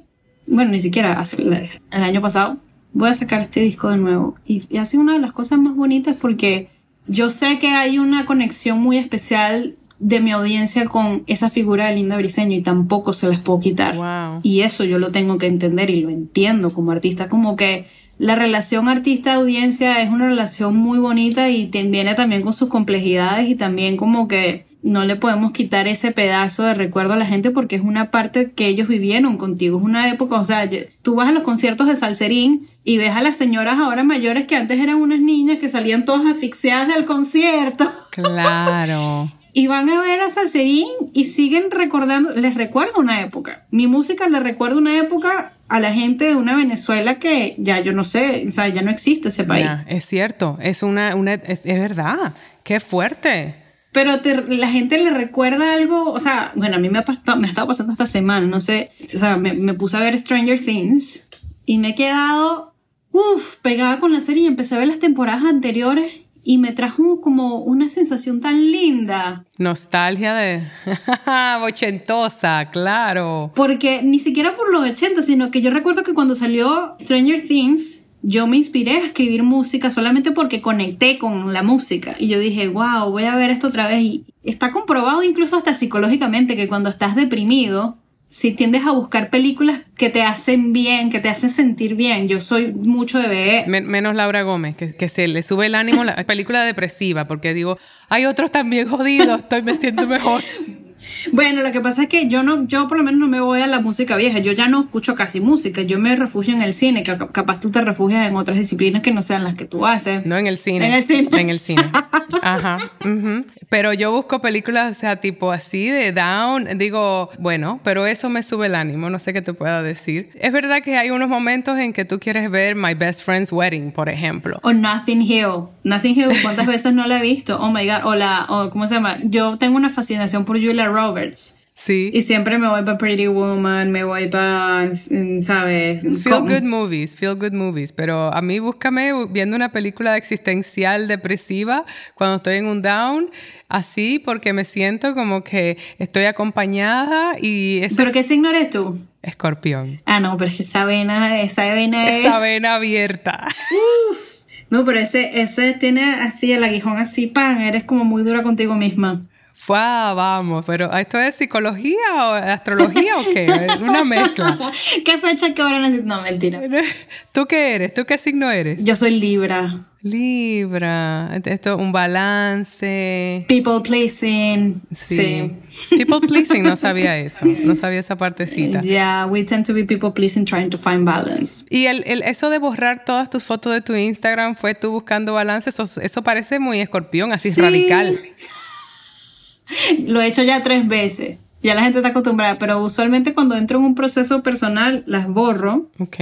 Bueno, ni siquiera el año pasado, voy a sacar este disco de nuevo. Y, y ha sido una de las cosas más bonitas porque yo sé que hay una conexión muy especial de mi audiencia con esa figura de Linda Briseño y tampoco se las puedo quitar. Y eso yo lo tengo que entender y lo entiendo como artista, como que la relación artista-audiencia es una relación muy bonita y viene también con sus complejidades y también como que no le podemos quitar ese pedazo de recuerdo a la gente porque es una parte que ellos vivieron contigo. Es una época, o sea, tú vas a los conciertos de Salserín y ves a las señoras ahora mayores que antes eran unas niñas que salían todas asfixiadas del concierto. Claro. Y van a ver a Salserín y siguen recordando, les recuerdo una época. Mi música le recuerda una época a la gente de una Venezuela que ya yo no sé, o sea, ya no existe ese país. es cierto, es una, una es, verdad, qué fuerte. Pero la gente le recuerda algo, o sea, bueno, a mí me ha, me ha estado pasando esta semana, no sé, o sea, me, me puse a ver Stranger Things y me he quedado, uff, pegada con la serie y empecé a ver las temporadas anteriores y me trajo como una sensación tan linda. Nostalgia de ochentosa, claro. Porque ni siquiera por los 80, sino que yo recuerdo que cuando salió Stranger Things, yo me inspiré a escribir música solamente porque conecté con la música. Y yo dije, wow, voy a ver esto otra vez. Y está comprobado incluso hasta psicológicamente que cuando estás deprimido, si tiendes a buscar películas que te hacen bien, que te hacen sentir bien, yo soy mucho de ver. menos Laura Gómez, que, que, se le sube el ánimo la película depresiva, porque digo, hay otros también jodidos, estoy me siento mejor. Bueno, lo que pasa es que yo no, yo por lo menos no me voy a la música vieja, yo ya no escucho casi música, yo me refugio en el cine, que capaz tú te refugias en otras disciplinas que no sean las que tú haces. No en el cine. En el cine. En el cine. Ajá. Pero yo busco películas, o sea, tipo así de down, digo, bueno, pero eso me sube el ánimo, no sé qué te pueda decir. Es verdad que hay unos momentos en que tú quieres ver My Best Friend's Wedding, por ejemplo. O Nothing Hill. Nothing Hill, ¿cuántas veces no la he visto? Oh my God. O la, o, ¿cómo se llama? Yo tengo una fascinación por Julia Roberts. Sí. Y siempre me voy para Pretty Woman, me voy para, ¿sabes? Feel good movies, feel good movies. Pero a mí búscame viendo una película existencial depresiva cuando estoy en un down, así, porque me siento como que estoy acompañada y... ¿Pero qué signo eres tú? Escorpión. Ah, no, pero es que esa vena, esa vena es... Esa vena abierta. Uf. No, pero ese, ese tiene así el aguijón así, pan, eres como muy dura contigo misma. Fue, vamos, pero ¿esto es psicología o astrología o qué? Una mezcla. ¿Qué fecha, qué hora necesito? No, mentira. ¿Tú qué eres? ¿Tú qué signo eres? Yo soy Libra. Libra. Esto es un balance. People pleasing. Sí. People pleasing, no sabía eso. No sabía esa partecita. Yeah, we tend to be people pleasing trying to find balance. Y el, el, eso de borrar todas tus fotos de tu Instagram fue tú buscando balance. Eso, eso parece muy escorpión, así radical. Lo he hecho ya tres veces. Ya la gente está acostumbrada, pero usualmente cuando entro en un proceso personal las borro. Ok.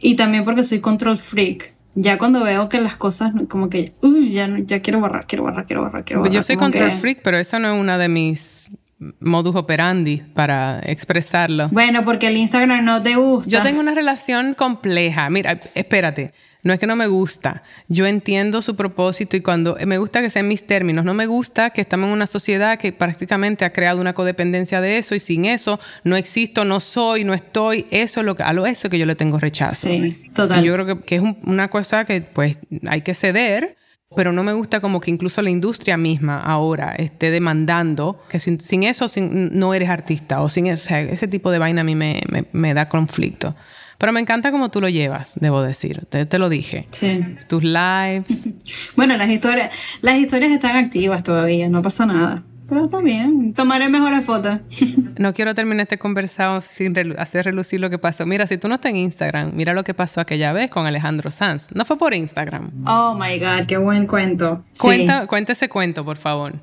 Y también porque soy control freak. Ya cuando veo que las cosas como que, uy, ya, ya quiero borrar, quiero borrar, quiero borrar, quiero borrar. Yo soy control freak, pero eso no es una de mis modus operandi para expresarlo. Bueno, porque el Instagram no te gusta. Yo tengo una relación compleja. Mira, espérate. No es que no me gusta. Yo entiendo su propósito y cuando me gusta que sean mis términos. No me gusta que estamos en una sociedad que prácticamente ha creado una codependencia de eso y sin eso no existo, no soy, no estoy. Eso es lo que, a lo eso que yo le tengo rechazo. Sí, total. Y yo creo que, es una cosa que pues hay que ceder pero no me gusta como que incluso la industria misma ahora esté demandando que sin, eso no eres artista o sin eso, ese tipo de vaina a mí me, me da conflicto. Pero me encanta cómo tú lo llevas, debo decir. Te, te lo dije. Sí. Tus lives. bueno, las historias, las historias están activas todavía, no pasa nada. Pero está bien, tomaré mejores fotos. no quiero terminar este conversado sin hacer relucir lo que pasó. Mira, si tú no estás en Instagram, mira lo que pasó aquella vez con Alejandro Sanz. No fue por Instagram. Oh my God, qué buen cuento. Cuenta, Cuenta ese cuento, por favor.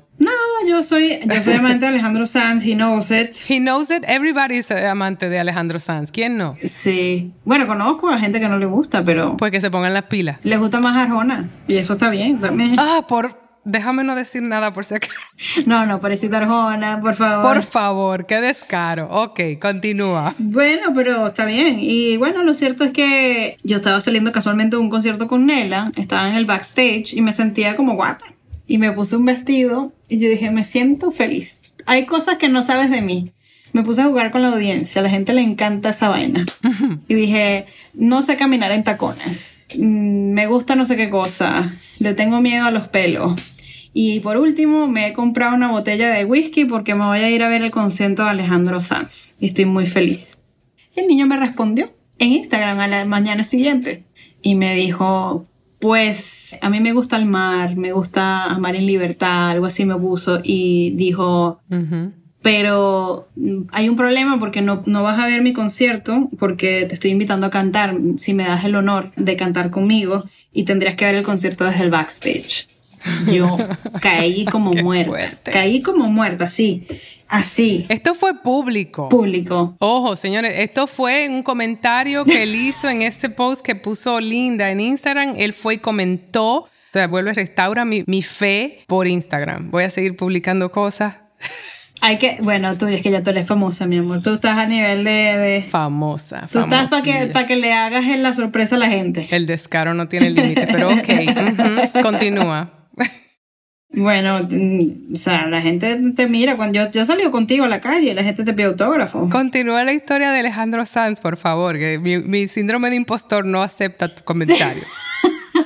Yo soy, yo soy amante de Alejandro Sanz, he knows it. He knows it, everybody's amante de Alejandro Sanz. ¿Quién no? Sí. Bueno, conozco a gente que no le gusta, pero. Pues que se pongan las pilas. Le gusta más Arjona. Y eso está bien también. Ah, por Déjame no decir nada por si acaso. No, no, pobrecita Arjona, por favor. Por favor, qué descaro. Ok, continúa. Bueno, pero está bien. Y bueno, lo cierto es que yo estaba saliendo casualmente de un concierto con Nela, estaba en el backstage y me sentía como guapa. Y me puse un vestido y yo dije, me siento feliz. Hay cosas que no sabes de mí. Me puse a jugar con la audiencia, a la gente le encanta esa vaina. Y dije, no sé caminar en tacones. Mm, me gusta no sé qué cosa. Le tengo miedo a los pelos y por último, me he comprado una botella de whisky porque me voy a ir a ver el concierto de Alejandro Sanz. Y estoy muy feliz. Y el niño me respondió en Instagram a la mañana siguiente. Y me dijo, pues a mí me gusta el mar, me gusta amar en libertad, algo así me puso. Y dijo, pero hay un problema porque no, no vas a ver mi concierto porque te estoy invitando a cantar si me das el honor de cantar conmigo y tendrías que ver el concierto desde el backstage. Yo caí como muerta. Caí como muerta, sí. Así. Esto fue público. Público. Ojo, señores, esto fue un comentario que él hizo en ese post que puso Linda en Instagram. Él fue y comentó. O sea, vuelve, restaura mi, mi fe por Instagram. Voy a seguir publicando cosas. Hay que, bueno, tú es que ya tú eres famosa, mi amor. Tú estás a nivel de. famosa. Tú estás para que, para que le hagas la sorpresa a la gente. El descaro no tiene límite, pero ok. Continúa. Bueno, mm, o sea, la gente te mira. Cuando yo, yo salí contigo a la calle, la gente te pide autógrafo. Continúa la historia de Alejandro Sanz, por favor, que mi, síndrome de impostor no acepta tu comentario.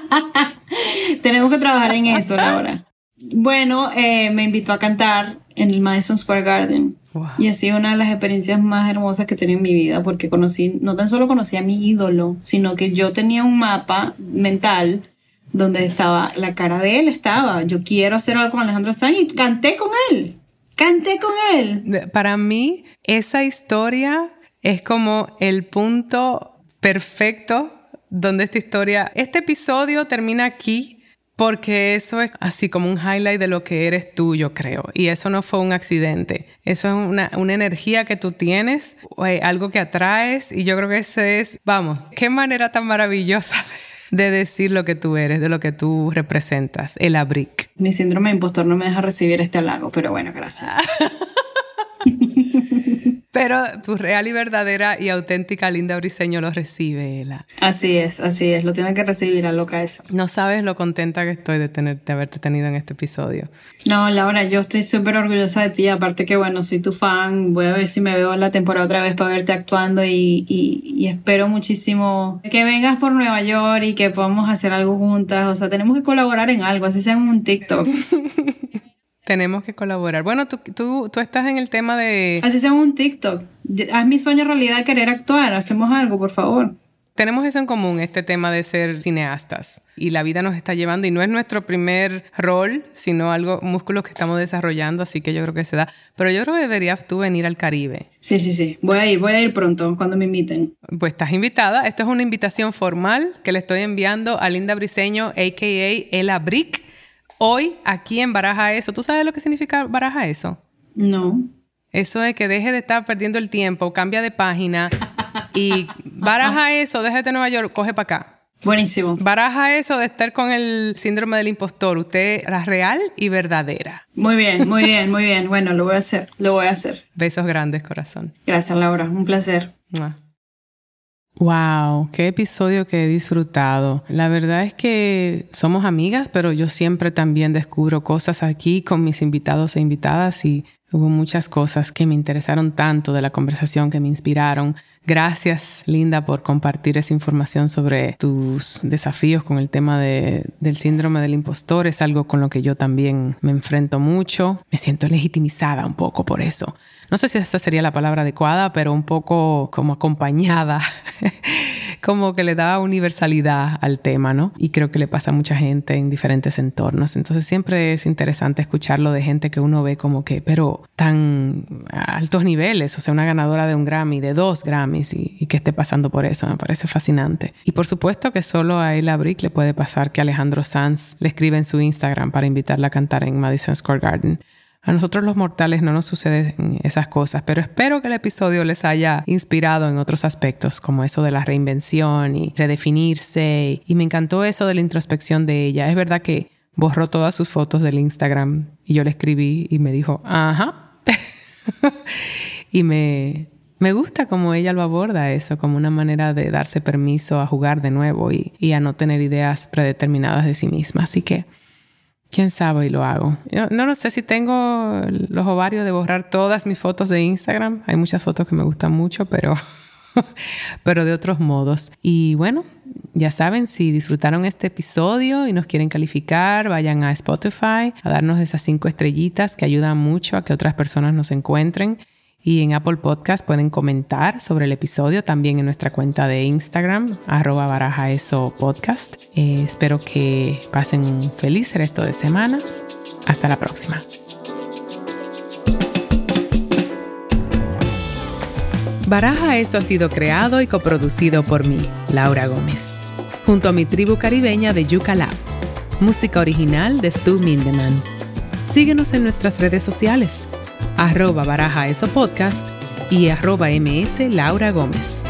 Tenemos que trabajar en eso, Laura. Bueno, eh, me invitó a cantar en el Madison Square Garden. Y ha sido una de las experiencias más hermosas que he tenido en mi vida, porque conocí, no tan solo conocí a mi ídolo, sino que yo tenía un mapa mental donde estaba la cara de él, estaba, yo quiero hacer algo con Alejandro Sanz y canté con él, canté con él. Para mí, esa historia es como el punto perfecto donde esta historia, este episodio termina aquí porque eso es así como un highlight de lo que eres tú, yo creo. Y eso no fue un accidente. Eso es una, una energía que tú tienes, eh, algo que atraes. Y yo creo que ese es, vamos, qué manera tan maravillosa de decir lo que tú eres, de lo que tú representas, el abric. Mi síndrome de impostor no me deja recibir este halago, pero bueno, gracias. Pero tu real y verdadera y auténtica Linda Briseño lo recibe, Ela. Así es, así es. Lo tiene que recibir a loca esa. No sabes lo contenta que estoy de, tenerte, haberte tenido en este episodio. No, Laura, yo estoy súper orgullosa de ti. Aparte que, bueno, soy tu fan. Voy a ver si me veo en la temporada otra vez para verte actuando y, y espero muchísimo que vengas por Nueva York y que podamos hacer algo juntas. O sea, tenemos que colaborar en algo, así sea en un TikTok. Tenemos que colaborar. Bueno, tú, tú, tú estás en el tema de... Así sea un TikTok. Haz mi sueño realidad querer actuar. Hacemos algo, por favor. Tenemos eso en común, este tema de ser cineastas. Y la vida nos está llevando, y no es nuestro primer rol, sino algo, músculos que estamos desarrollando, así que yo creo que se da. Pero yo creo que deberías tú venir al Caribe. Sí, sí, sí. Voy a ir, voy a ir pronto, cuando me inviten. Pues estás invitada. Esto es una invitación formal que le estoy enviando a Linda Briseño, a.k.a. Ella Brick, hoy aquí en Baraja Eso. ¿Tú sabes lo que significa Baraja Eso? No. Eso es que deje de estar perdiendo el tiempo, cambia de página y baraja eso, déjate Nueva York, coge para acá. Buenísimo. Baraja eso de estar con el síndrome del impostor. Usted, la real y verdadera. Muy bien, muy bien, muy bien. Bueno, lo voy a hacer, lo voy a hacer. Besos grandes, corazón. Gracias, Laura. Un placer. Wow, qué episodio que he disfrutado. La verdad es que somos amigas, pero yo siempre también descubro cosas aquí con mis invitados e invitadas y hubo muchas cosas que me interesaron tanto de la conversación, que me inspiraron. Gracias, Linda, por compartir esa información sobre tus desafíos con el tema de, del síndrome del impostor. Es algo con lo que yo también me enfrento mucho. Me siento legitimizada un poco por eso. No sé si esa sería la palabra adecuada, pero un poco como acompañada, como que le da universalidad al tema, ¿no? Y creo que le pasa a mucha gente en diferentes entornos. Entonces siempre es interesante escucharlo de gente que uno ve como que, pero tan altos niveles, o sea, una ganadora de un Grammy, de dos Grammys y, que esté pasando por eso. Me parece fascinante. Y por supuesto que solo a Ella Brick le puede pasar que Alejandro Sanz le escribe en su Instagram para invitarla a cantar en Madison Square Garden. A nosotros los mortales no nos suceden esas cosas, pero espero que el episodio les haya inspirado en otros aspectos, como eso de la reinvención y redefinirse. Y me encantó eso de la introspección de ella. Es verdad que borró todas sus fotos del Instagram y yo le escribí y me dijo, ajá. y me, me gusta cómo ella lo aborda eso, como una manera de darse permiso a jugar de nuevo y, a no tener ideas predeterminadas de sí misma. Así que, quién sabe y lo hago. no, no sé si tengo los ovarios de borrar todas mis fotos de Instagram. Hay muchas fotos que me gustan mucho, pero, pero de otros modos. Y bueno, ya saben, si disfrutaron este episodio y nos quieren calificar, vayan a Spotify a darnos esas cinco estrellitas que ayudan mucho a que otras personas nos encuentren. Y en Apple Podcast pueden comentar sobre el episodio también en nuestra cuenta de Instagram, arroba baraja eso podcast. Eh, espero que pasen un feliz resto de semana. Hasta la próxima. Baraja Eso ha sido creado y coproducido por mí, Laura Gómez, junto a mi tribu caribeña de Yuca Lab. Música original de Stu Mindeman. Síguenos en nuestras redes sociales arroba baraja eso podcast y arroba ms Laura Gómez.